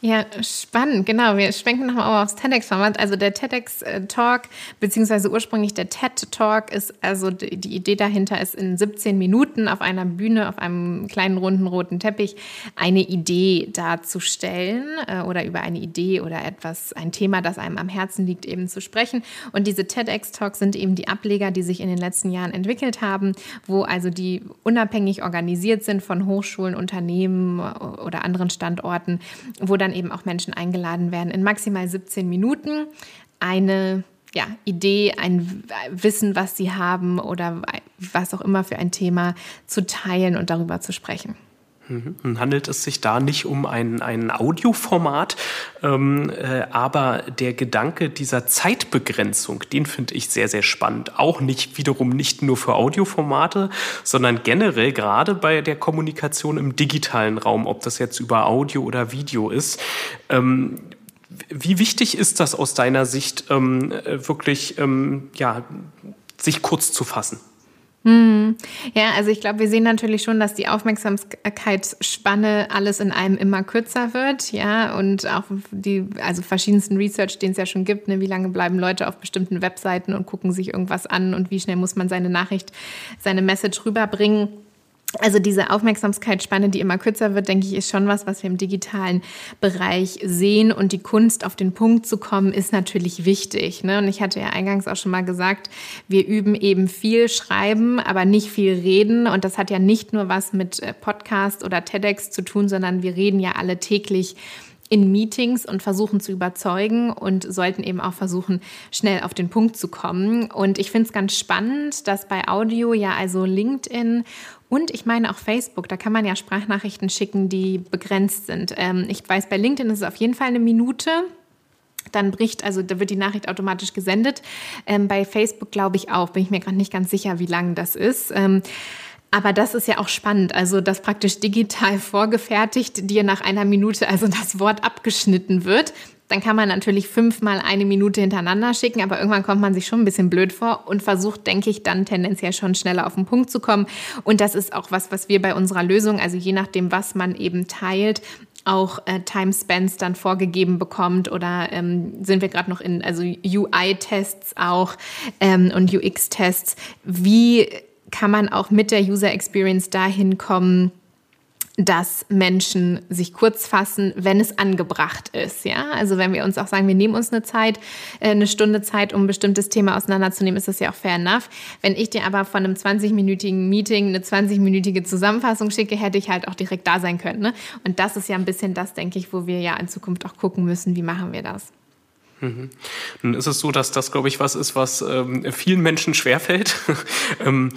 Ja, spannend, genau. Wir schwenken nochmal aufs TEDx-Format. Also der TEDx-Talk, beziehungsweise ursprünglich der TED-Talk ist, also die Idee dahinter ist, in 17 Minuten auf einer Bühne, auf einem kleinen runden roten Teppich eine Idee darzustellen äh, oder über eine Idee oder etwas, ein Thema, das einem am Herzen liegt, eben zu sprechen. Und diese TEDx-Talks sind eben die Ableger, die sich in den letzten Jahren entwickelt haben, wo also die unabhängig organisiert sind von Hochschulen, Unternehmen oder anderen Standorten, wo dann dann eben auch Menschen eingeladen werden, in maximal 17 Minuten eine ja, Idee, ein Wissen, was sie haben oder was auch immer für ein Thema zu teilen und darüber zu sprechen. Mhm. Handelt es sich da nicht um ein, ein Audioformat, ähm, äh, aber der Gedanke dieser Zeitbegrenzung, den finde ich sehr, sehr spannend. Auch nicht wiederum nicht nur für Audioformate, sondern generell gerade bei der Kommunikation im digitalen Raum, ob das jetzt über Audio oder Video ist. Ähm, wie wichtig ist das aus deiner Sicht, ähm, äh, wirklich ähm, ja, sich kurz zu fassen? Hm. Ja, also ich glaube, wir sehen natürlich schon, dass die Aufmerksamkeitsspanne alles in einem immer kürzer wird, ja, und auch die, also verschiedensten Research, den es ja schon gibt, ne, wie lange bleiben Leute auf bestimmten Webseiten und gucken sich irgendwas an und wie schnell muss man seine Nachricht, seine Message rüberbringen. Also diese Aufmerksamkeitsspanne, die immer kürzer wird, denke ich, ist schon was, was wir im digitalen Bereich sehen. Und die Kunst, auf den Punkt zu kommen, ist natürlich wichtig. Ne? Und ich hatte ja eingangs auch schon mal gesagt, wir üben eben viel Schreiben, aber nicht viel Reden. Und das hat ja nicht nur was mit äh, Podcast oder TEDx zu tun, sondern wir reden ja alle täglich in Meetings und versuchen zu überzeugen und sollten eben auch versuchen, schnell auf den Punkt zu kommen. Und ich finde es ganz spannend, dass bei Audio ja also LinkedIn und ich meine auch Facebook, da kann man ja Sprachnachrichten schicken, die begrenzt sind. Ähm, ich weiß, bei LinkedIn ist es auf jeden Fall eine Minute. Dann bricht, also da wird die Nachricht automatisch gesendet. Ähm, bei Facebook glaube ich auch, bin ich mir gerade nicht ganz sicher, wie lang das ist. Aber das ist ja auch spannend, also dass praktisch digital vorgefertigt dir nach einer Minute also das Wort abgeschnitten wird. Dann kann man natürlich fünfmal eine Minute hintereinander schicken, aber irgendwann kommt man sich schon ein bisschen blöd vor und versucht, denke ich, dann tendenziell schon schneller auf den Punkt zu kommen. Und das ist auch was, was wir bei unserer Lösung, also je nachdem, was man eben teilt, auch äh, Timespans dann vorgegeben bekommt oder ähm, sind wir gerade noch in also UI-Tests auch ähm, und UX-Tests. Wie kann man auch mit der User Experience dahin kommen, dass Menschen sich kurz fassen, wenn es angebracht ist. Ja, also wenn wir uns auch sagen, wir nehmen uns eine Zeit, äh, eine Stunde Zeit, um ein bestimmtes Thema auseinanderzunehmen, ist das ja auch fair enough. Wenn ich dir aber von einem 20-minütigen Meeting eine 20-minütige Zusammenfassung schicke, hätte ich halt auch direkt da sein können. Ne? Und das ist ja ein bisschen das, denke ich, wo wir ja in Zukunft auch gucken müssen, wie machen wir das. Mhm. Nun ist es so, dass das, glaube ich, was ist, was ähm, vielen Menschen schwerfällt. ähm,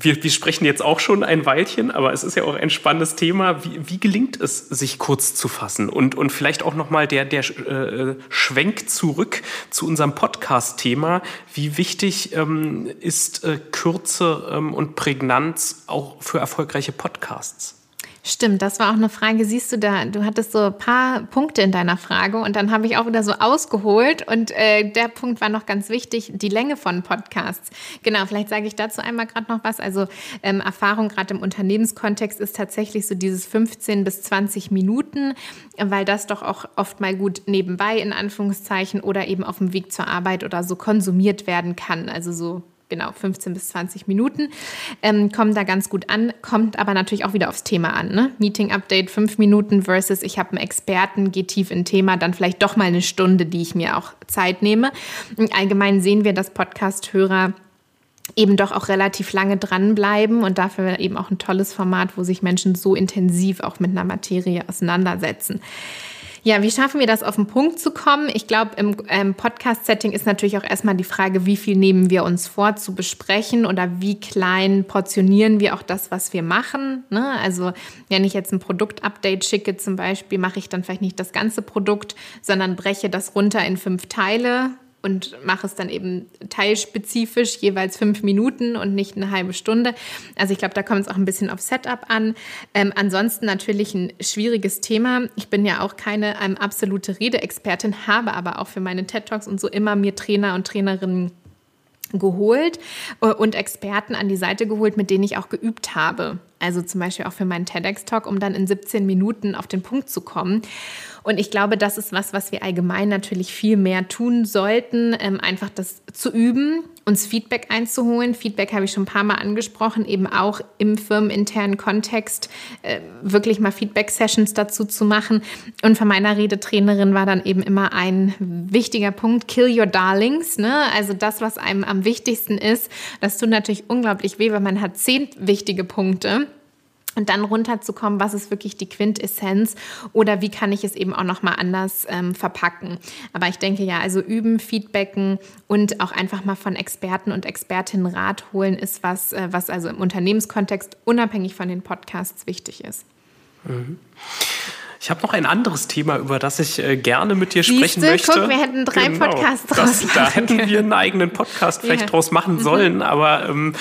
wir, wir sprechen jetzt auch schon ein Weilchen, aber es ist ja auch ein spannendes Thema. Wie, wie gelingt es, sich kurz zu fassen? Und, und vielleicht auch nochmal der, der äh, Schwenk zurück zu unserem Podcast-Thema. Wie wichtig ähm, ist äh, Kürze ähm, und Prägnanz auch für erfolgreiche Podcasts? Stimmt, das war auch eine Frage. Siehst du da, du hattest so ein paar Punkte in deiner Frage und dann habe ich auch wieder so ausgeholt und äh, der Punkt war noch ganz wichtig, die Länge von Podcasts. Genau, vielleicht sage ich dazu einmal gerade noch was. Also ähm, Erfahrung gerade im Unternehmenskontext ist tatsächlich so dieses 15 bis 20 Minuten, weil das doch auch oft mal gut nebenbei in Anführungszeichen oder eben auf dem Weg zur Arbeit oder so konsumiert werden kann. Also so genau 15 bis 20 Minuten, ähm, kommen da ganz gut an, kommt aber natürlich auch wieder aufs Thema an. Ne? Meeting-Update fünf Minuten versus ich habe einen Experten, gehe tief in Thema, dann vielleicht doch mal eine Stunde, die ich mir auch Zeit nehme. allgemein sehen wir, dass Podcast-Hörer eben doch auch relativ lange dranbleiben und dafür eben auch ein tolles Format, wo sich Menschen so intensiv auch mit einer Materie auseinandersetzen. Ja, wie schaffen wir das, auf den Punkt zu kommen? Ich glaube, im ähm, Podcast-Setting ist natürlich auch erstmal die Frage, wie viel nehmen wir uns vor zu besprechen oder wie klein portionieren wir auch das, was wir machen. Ne? Also wenn ich jetzt ein Produkt-Update schicke zum Beispiel, mache ich dann vielleicht nicht das ganze Produkt, sondern breche das runter in fünf Teile und mache es dann eben teilspezifisch, jeweils fünf Minuten und nicht eine halbe Stunde. Also ich glaube, da kommt es auch ein bisschen auf Setup an. Ähm, ansonsten natürlich ein schwieriges Thema. Ich bin ja auch keine ähm, absolute Redeexpertin, habe aber auch für meine TED Talks und so immer mir Trainer und Trainerinnen geholt äh, und Experten an die Seite geholt, mit denen ich auch geübt habe. Also zum Beispiel auch für meinen TEDx-Talk, um dann in 17 Minuten auf den Punkt zu kommen. Und ich glaube, das ist was, was wir allgemein natürlich viel mehr tun sollten, ähm, einfach das zu üben, uns Feedback einzuholen. Feedback habe ich schon ein paar Mal angesprochen, eben auch im firmeninternen Kontext äh, wirklich mal Feedback-Sessions dazu zu machen. Und von meiner Redetrainerin war dann eben immer ein wichtiger Punkt, kill your darlings. Ne? Also das, was einem am wichtigsten ist, das tut natürlich unglaublich weh, weil man hat zehn wichtige Punkte und dann runterzukommen, was ist wirklich die Quintessenz oder wie kann ich es eben auch noch mal anders ähm, verpacken. Aber ich denke ja, also üben, Feedbacken und auch einfach mal von Experten und Expertinnen Rat holen ist was, äh, was also im Unternehmenskontext unabhängig von den Podcasts wichtig ist. Mhm. Ich habe noch ein anderes Thema, über das ich äh, gerne mit dir sprechen Siehste, möchte. Guck, wir hätten drei genau, Podcasts draus das, Da hätten wir einen eigenen Podcast vielleicht ja. draus machen mhm. sollen. Mhm. Aber ähm,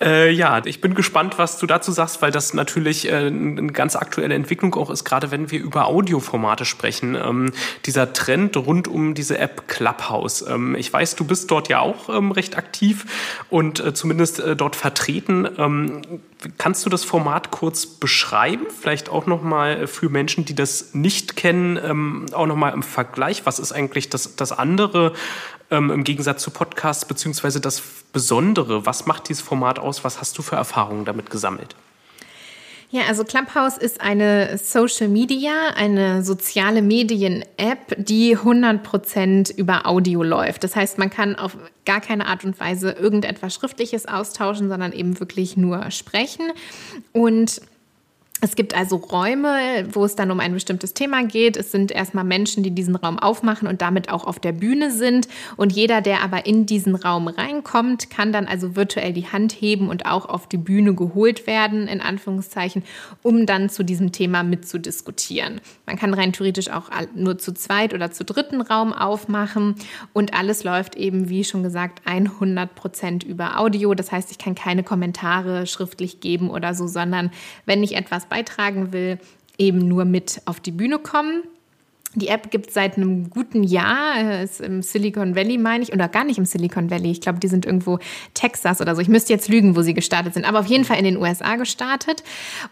äh, ja, ich bin gespannt, was du dazu sagst, weil das natürlich äh, eine ganz aktuelle Entwicklung auch ist, gerade wenn wir über Audioformate sprechen. Ähm, dieser Trend rund um diese App Clubhouse. Ähm, ich weiß, du bist dort ja auch ähm, recht aktiv und äh, zumindest äh, dort vertreten. Kannst du das Format kurz beschreiben? Vielleicht auch nochmal für Menschen, die das nicht kennen, ähm, auch nochmal im Vergleich. Was ist eigentlich das, das andere ähm, im Gegensatz zu Podcasts, beziehungsweise das Besondere? Was macht dieses Format aus? Was hast du für Erfahrungen damit gesammelt? Ja, also Clubhouse ist eine Social Media, eine soziale Medien-App, die 100% über Audio läuft. Das heißt, man kann auf gar keine Art und Weise irgendetwas Schriftliches austauschen, sondern eben wirklich nur sprechen. Und es gibt also Räume, wo es dann um ein bestimmtes Thema geht. Es sind erstmal Menschen, die diesen Raum aufmachen und damit auch auf der Bühne sind. Und jeder, der aber in diesen Raum reinkommt, kann dann also virtuell die Hand heben und auch auf die Bühne geholt werden, in Anführungszeichen, um dann zu diesem Thema mitzudiskutieren. Man kann rein theoretisch auch nur zu zweit oder zu dritten Raum aufmachen. Und alles läuft eben, wie schon gesagt, 100 Prozent über Audio. Das heißt, ich kann keine Kommentare schriftlich geben oder so, sondern wenn ich etwas beitragen will, eben nur mit auf die Bühne kommen. Die App gibt es seit einem guten Jahr, ist im Silicon Valley, meine ich, oder gar nicht im Silicon Valley. Ich glaube, die sind irgendwo Texas oder so. Ich müsste jetzt lügen, wo sie gestartet sind, aber auf jeden Fall in den USA gestartet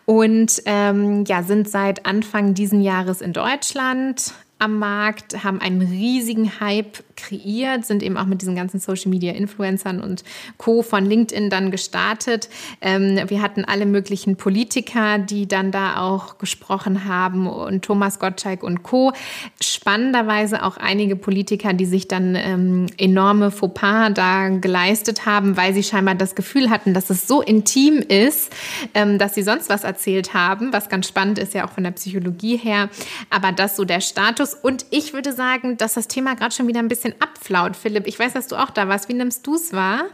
und ähm, ja, sind seit Anfang diesen Jahres in Deutschland am Markt, haben einen riesigen Hype kreiert, sind eben auch mit diesen ganzen Social Media Influencern und Co. von LinkedIn dann gestartet. Ähm, wir hatten alle möglichen Politiker, die dann da auch gesprochen haben und Thomas Gottschalk und Co. Spannenderweise auch einige Politiker, die sich dann ähm, enorme Fauxpas da geleistet haben, weil sie scheinbar das Gefühl hatten, dass es so intim ist, ähm, dass sie sonst was erzählt haben, was ganz spannend ist ja auch von der Psychologie her. Aber dass so der Status und ich würde sagen, dass das Thema gerade schon wieder ein bisschen abflaut, Philipp. Ich weiß, dass du auch da warst. Wie nimmst du es wahr?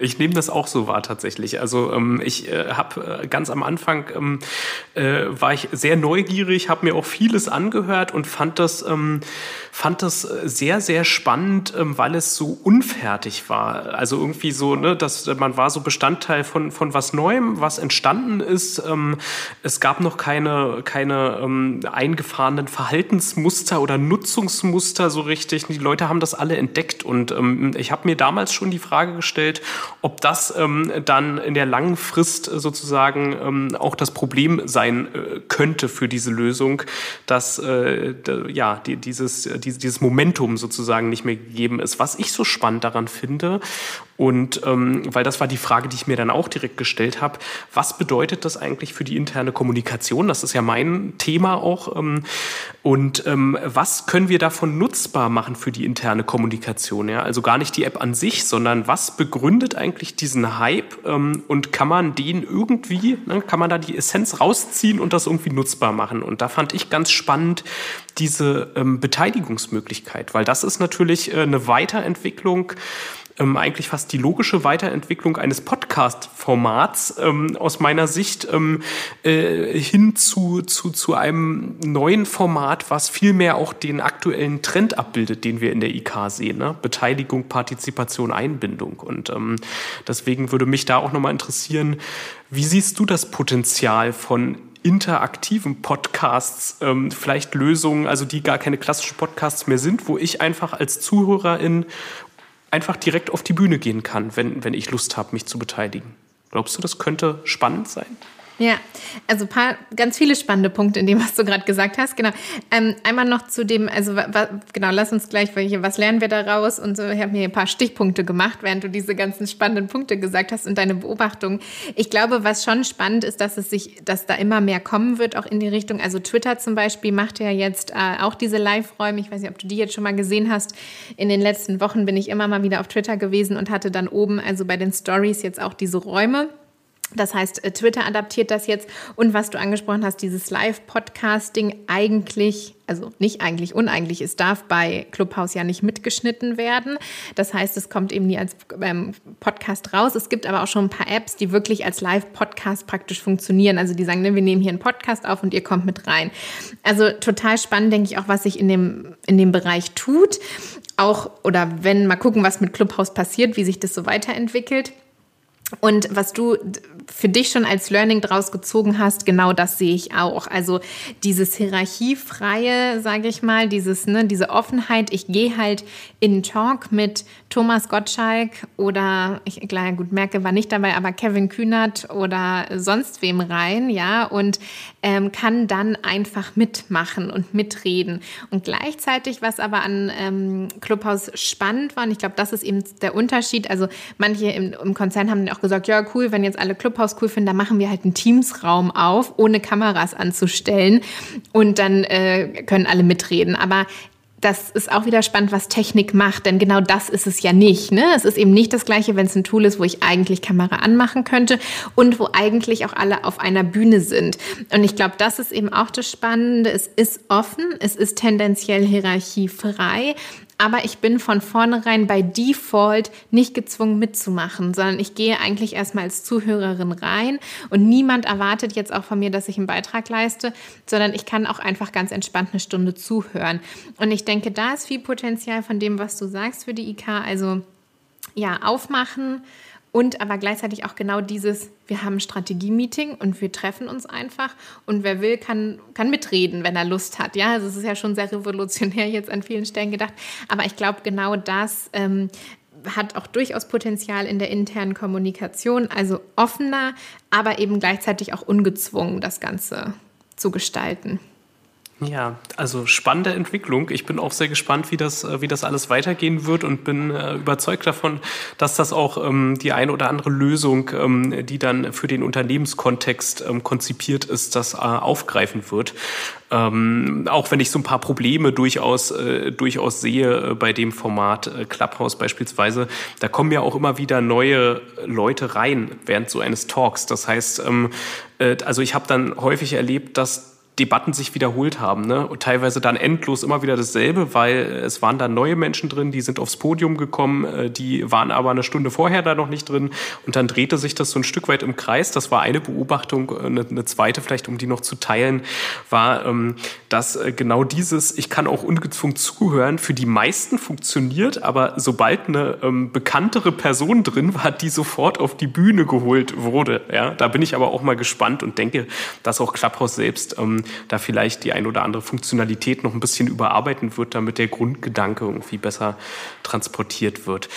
Ich nehme das auch so wahr tatsächlich. Also ähm, ich äh, habe äh, ganz am Anfang ähm, äh, war ich sehr neugierig, habe mir auch vieles angehört und fand das ähm, fand das sehr sehr spannend, ähm, weil es so unfertig war. Also irgendwie so, ne, dass man war so Bestandteil von von was Neuem, was entstanden ist. Ähm, es gab noch keine keine ähm, eingefahrenen Verhaltensmuster oder Nutzungsmuster so richtig. Die Leute haben das alle entdeckt und ähm, ich habe mir damals schon die Frage gestellt ob das ähm, dann in der langen Frist sozusagen ähm, auch das Problem sein äh, könnte für diese Lösung, dass äh, ja die, dieses, die, dieses Momentum sozusagen nicht mehr gegeben ist. Was ich so spannend daran finde und ähm, weil das war die Frage, die ich mir dann auch direkt gestellt habe, was bedeutet das eigentlich für die interne Kommunikation? Das ist ja mein Thema auch. Ähm, und ähm, was können wir davon nutzbar machen für die interne Kommunikation? Ja? Also gar nicht die App an sich, sondern was begründet eigentlich diesen Hype ähm, und kann man den irgendwie, ne, kann man da die Essenz rausziehen und das irgendwie nutzbar machen? Und da fand ich ganz spannend diese ähm, Beteiligungsmöglichkeit, weil das ist natürlich äh, eine Weiterentwicklung ähm, eigentlich fast die logische Weiterentwicklung eines Podcast-Formats ähm, aus meiner Sicht ähm, äh, hin zu, zu, zu einem neuen Format, was viel mehr auch den aktuellen Trend abbildet, den wir in der IK sehen. Ne? Beteiligung, Partizipation, Einbindung. Und ähm, deswegen würde mich da auch nochmal interessieren, wie siehst du das Potenzial von interaktiven Podcasts, ähm, vielleicht Lösungen, also die gar keine klassischen Podcasts mehr sind, wo ich einfach als Zuhörerin einfach direkt auf die Bühne gehen kann, wenn, wenn ich Lust habe, mich zu beteiligen. Glaubst du, das könnte spannend sein? Ja, also paar, ganz viele spannende Punkte in dem, was du gerade gesagt hast. Genau. Ähm, einmal noch zu dem, also genau, lass uns gleich, welche, was lernen wir daraus und so. Ich habe mir ein paar Stichpunkte gemacht, während du diese ganzen spannenden Punkte gesagt hast und deine Beobachtung. Ich glaube, was schon spannend ist, dass es sich, dass da immer mehr kommen wird, auch in die Richtung. Also Twitter zum Beispiel macht ja jetzt äh, auch diese Live-Räume. Ich weiß nicht, ob du die jetzt schon mal gesehen hast. In den letzten Wochen bin ich immer mal wieder auf Twitter gewesen und hatte dann oben, also bei den Stories jetzt auch diese Räume das heißt, äh, Twitter adaptiert das jetzt. Und was du angesprochen hast, dieses Live-Podcasting eigentlich, also nicht eigentlich, uneigentlich, es darf bei Clubhouse ja nicht mitgeschnitten werden. Das heißt, es kommt eben nie als ähm, Podcast raus. Es gibt aber auch schon ein paar Apps, die wirklich als Live-Podcast praktisch funktionieren. Also die sagen, ne, wir nehmen hier einen Podcast auf und ihr kommt mit rein. Also total spannend, denke ich, auch, was sich in dem, in dem Bereich tut. Auch, oder wenn, mal gucken, was mit Clubhouse passiert, wie sich das so weiterentwickelt. Und was du für dich schon als Learning draus gezogen hast, genau das sehe ich auch. Also dieses hierarchiefreie, sage ich mal, dieses, ne, diese Offenheit. Ich gehe halt in Talk mit Thomas Gottschalk oder ich klar gut merke, war nicht dabei, aber Kevin Kühnert oder sonst wem rein, ja, und ähm, kann dann einfach mitmachen und mitreden. Und gleichzeitig, was aber an ähm, Clubhouse spannend war, und ich glaube, das ist eben der Unterschied. Also manche im, im Konzern haben auch gesagt, ja cool, wenn jetzt alle Clubhouse cool finden, dann machen wir halt einen Teams-Raum auf, ohne Kameras anzustellen und dann äh, können alle mitreden. Aber das ist auch wieder spannend, was Technik macht, denn genau das ist es ja nicht. Ne? Es ist eben nicht das Gleiche, wenn es ein Tool ist, wo ich eigentlich Kamera anmachen könnte und wo eigentlich auch alle auf einer Bühne sind. Und ich glaube, das ist eben auch das Spannende. Es ist offen, es ist tendenziell hierarchiefrei, aber ich bin von vornherein bei Default nicht gezwungen mitzumachen, sondern ich gehe eigentlich erstmal als Zuhörerin rein und niemand erwartet jetzt auch von mir, dass ich einen Beitrag leiste, sondern ich kann auch einfach ganz entspannt eine Stunde zuhören. Und ich denke, da ist viel Potenzial von dem, was du sagst für die IK. Also ja, aufmachen und aber gleichzeitig auch genau dieses, wir haben ein Strategie-Meeting und wir treffen uns einfach und wer will, kann, kann mitreden, wenn er Lust hat. Ja, also es ist ja schon sehr revolutionär jetzt an vielen Stellen gedacht. Aber ich glaube, genau das ähm, hat auch durchaus Potenzial in der internen Kommunikation, also offener, aber eben gleichzeitig auch ungezwungen, das Ganze zu gestalten. Ja, also spannende Entwicklung. Ich bin auch sehr gespannt, wie das, äh, wie das alles weitergehen wird und bin äh, überzeugt davon, dass das auch ähm, die eine oder andere Lösung, ähm, die dann für den Unternehmenskontext ähm, konzipiert ist, das äh, aufgreifen wird. Ähm, auch wenn ich so ein paar Probleme durchaus, äh, durchaus sehe äh, bei dem Format äh, Clubhouse beispielsweise, da kommen ja auch immer wieder neue Leute rein während so eines Talks. Das heißt, ähm, äh, also ich habe dann häufig erlebt, dass Debatten sich wiederholt haben. Ne? Und teilweise dann endlos immer wieder dasselbe, weil es waren dann neue Menschen drin, die sind aufs Podium gekommen, äh, die waren aber eine Stunde vorher da noch nicht drin. Und dann drehte sich das so ein Stück weit im Kreis. Das war eine Beobachtung. Äh, eine, eine zweite, vielleicht um die noch zu teilen, war, ähm, dass äh, genau dieses, ich kann auch ungezwungen zuhören, für die meisten funktioniert, aber sobald eine ähm, bekanntere Person drin war, die sofort auf die Bühne geholt wurde. Ja? Da bin ich aber auch mal gespannt und denke, dass auch Clubhouse selbst ähm, da vielleicht die ein oder andere Funktionalität noch ein bisschen überarbeiten wird, damit der Grundgedanke irgendwie besser transportiert wird.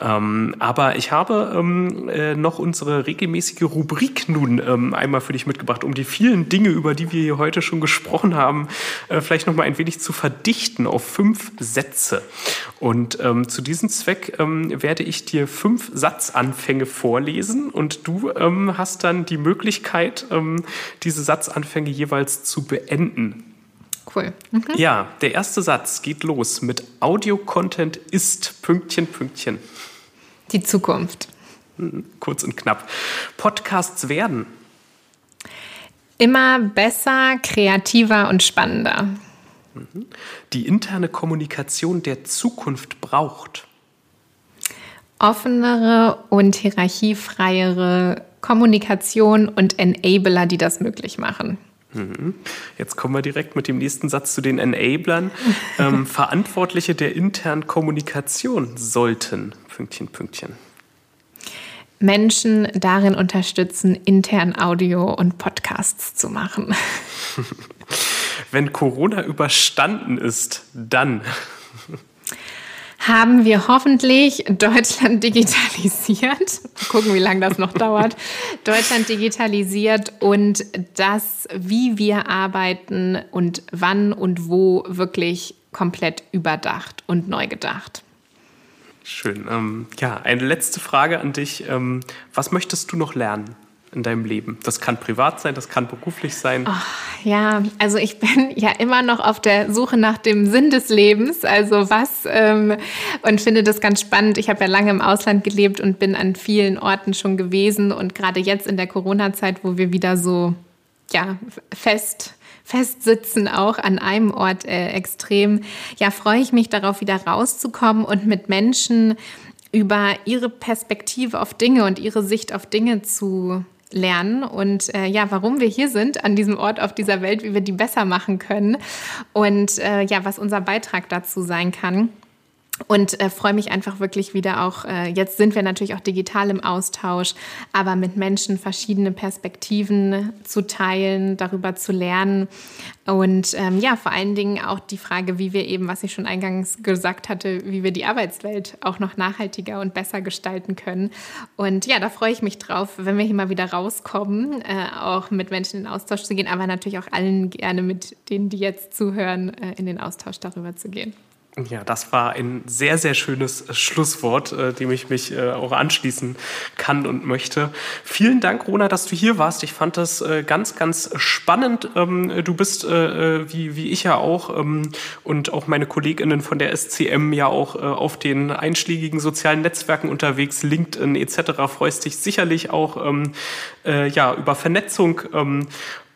Ähm, aber ich habe ähm, äh, noch unsere regelmäßige Rubrik nun ähm, einmal für dich mitgebracht, um die vielen Dinge, über die wir hier heute schon gesprochen haben, äh, vielleicht noch mal ein wenig zu verdichten auf fünf Sätze. Und ähm, zu diesem Zweck ähm, werde ich dir fünf Satzanfänge vorlesen und du hast dann die Möglichkeit, diese Satzanfänge jeweils zu beenden. Cool. Mhm. Ja, der erste Satz geht los mit Audio-Content ist Pünktchen, Pünktchen. Die Zukunft. Mhm, kurz und knapp. Podcasts werden. Immer besser, kreativer und spannender. Mhm. Die interne Kommunikation der Zukunft braucht. Offenere und hierarchiefreiere Kommunikation und Enabler, die das möglich machen. Mhm. Jetzt kommen wir direkt mit dem nächsten Satz zu den Enablern. Ähm, Verantwortliche der internen Kommunikation sollten Pünktchen, Pünktchen. Menschen darin unterstützen, intern Audio und Podcasts zu machen. Wenn Corona überstanden ist, dann haben wir hoffentlich Deutschland digitalisiert. Mal gucken, wie lange das noch dauert. Deutschland digitalisiert und das, wie wir arbeiten und wann und wo wirklich komplett überdacht und neu gedacht. Schön. Ähm, ja, eine letzte Frage an dich. Ähm, was möchtest du noch lernen? In deinem Leben? Das kann privat sein, das kann beruflich sein. Oh, ja, also ich bin ja immer noch auf der Suche nach dem Sinn des Lebens. Also was ähm, und finde das ganz spannend. Ich habe ja lange im Ausland gelebt und bin an vielen Orten schon gewesen und gerade jetzt in der Corona-Zeit, wo wir wieder so ja fest festsitzen, auch an einem Ort äh, extrem. Ja, freue ich mich darauf, wieder rauszukommen und mit Menschen über ihre Perspektive auf Dinge und ihre Sicht auf Dinge zu lernen und äh, ja, warum wir hier sind an diesem Ort auf dieser Welt, wie wir die besser machen können und äh, ja, was unser Beitrag dazu sein kann. Und äh, freue mich einfach wirklich wieder auch, äh, jetzt sind wir natürlich auch digital im Austausch, aber mit Menschen verschiedene Perspektiven zu teilen, darüber zu lernen. Und ähm, ja, vor allen Dingen auch die Frage, wie wir eben, was ich schon eingangs gesagt hatte, wie wir die Arbeitswelt auch noch nachhaltiger und besser gestalten können. Und ja, da freue ich mich drauf, wenn wir hier mal wieder rauskommen, äh, auch mit Menschen in Austausch zu gehen, aber natürlich auch allen gerne mit denen, die jetzt zuhören, äh, in den Austausch darüber zu gehen. Ja, das war ein sehr, sehr schönes Schlusswort, äh, dem ich mich äh, auch anschließen kann und möchte. Vielen Dank, Rona, dass du hier warst. Ich fand das äh, ganz, ganz spannend. Ähm, du bist, äh, äh wie, wie ich ja auch, ähm, und auch meine KollegInnen von der SCM ja auch äh, auf den einschlägigen sozialen Netzwerken unterwegs, LinkedIn etc. Freust dich sicherlich auch ähm, äh, ja, über Vernetzung.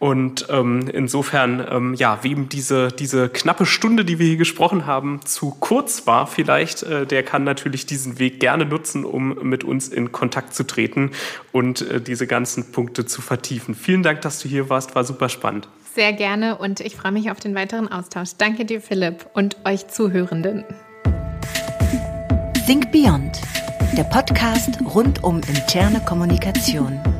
Und ähm, insofern, ähm, ja, wem diese, diese knappe Stunde, die wir hier gesprochen haben, zu kurz war vielleicht, äh, der kann natürlich diesen Weg gerne nutzen, um mit uns in Kontakt zu treten und äh, diese ganzen Punkte zu vertiefen. Vielen Dank, dass du hier warst, war super spannend. Sehr gerne und ich freue mich auf den weiteren Austausch. Danke dir, Philipp, und euch Zuhörenden. Think Beyond, der Podcast rund um interne Kommunikation.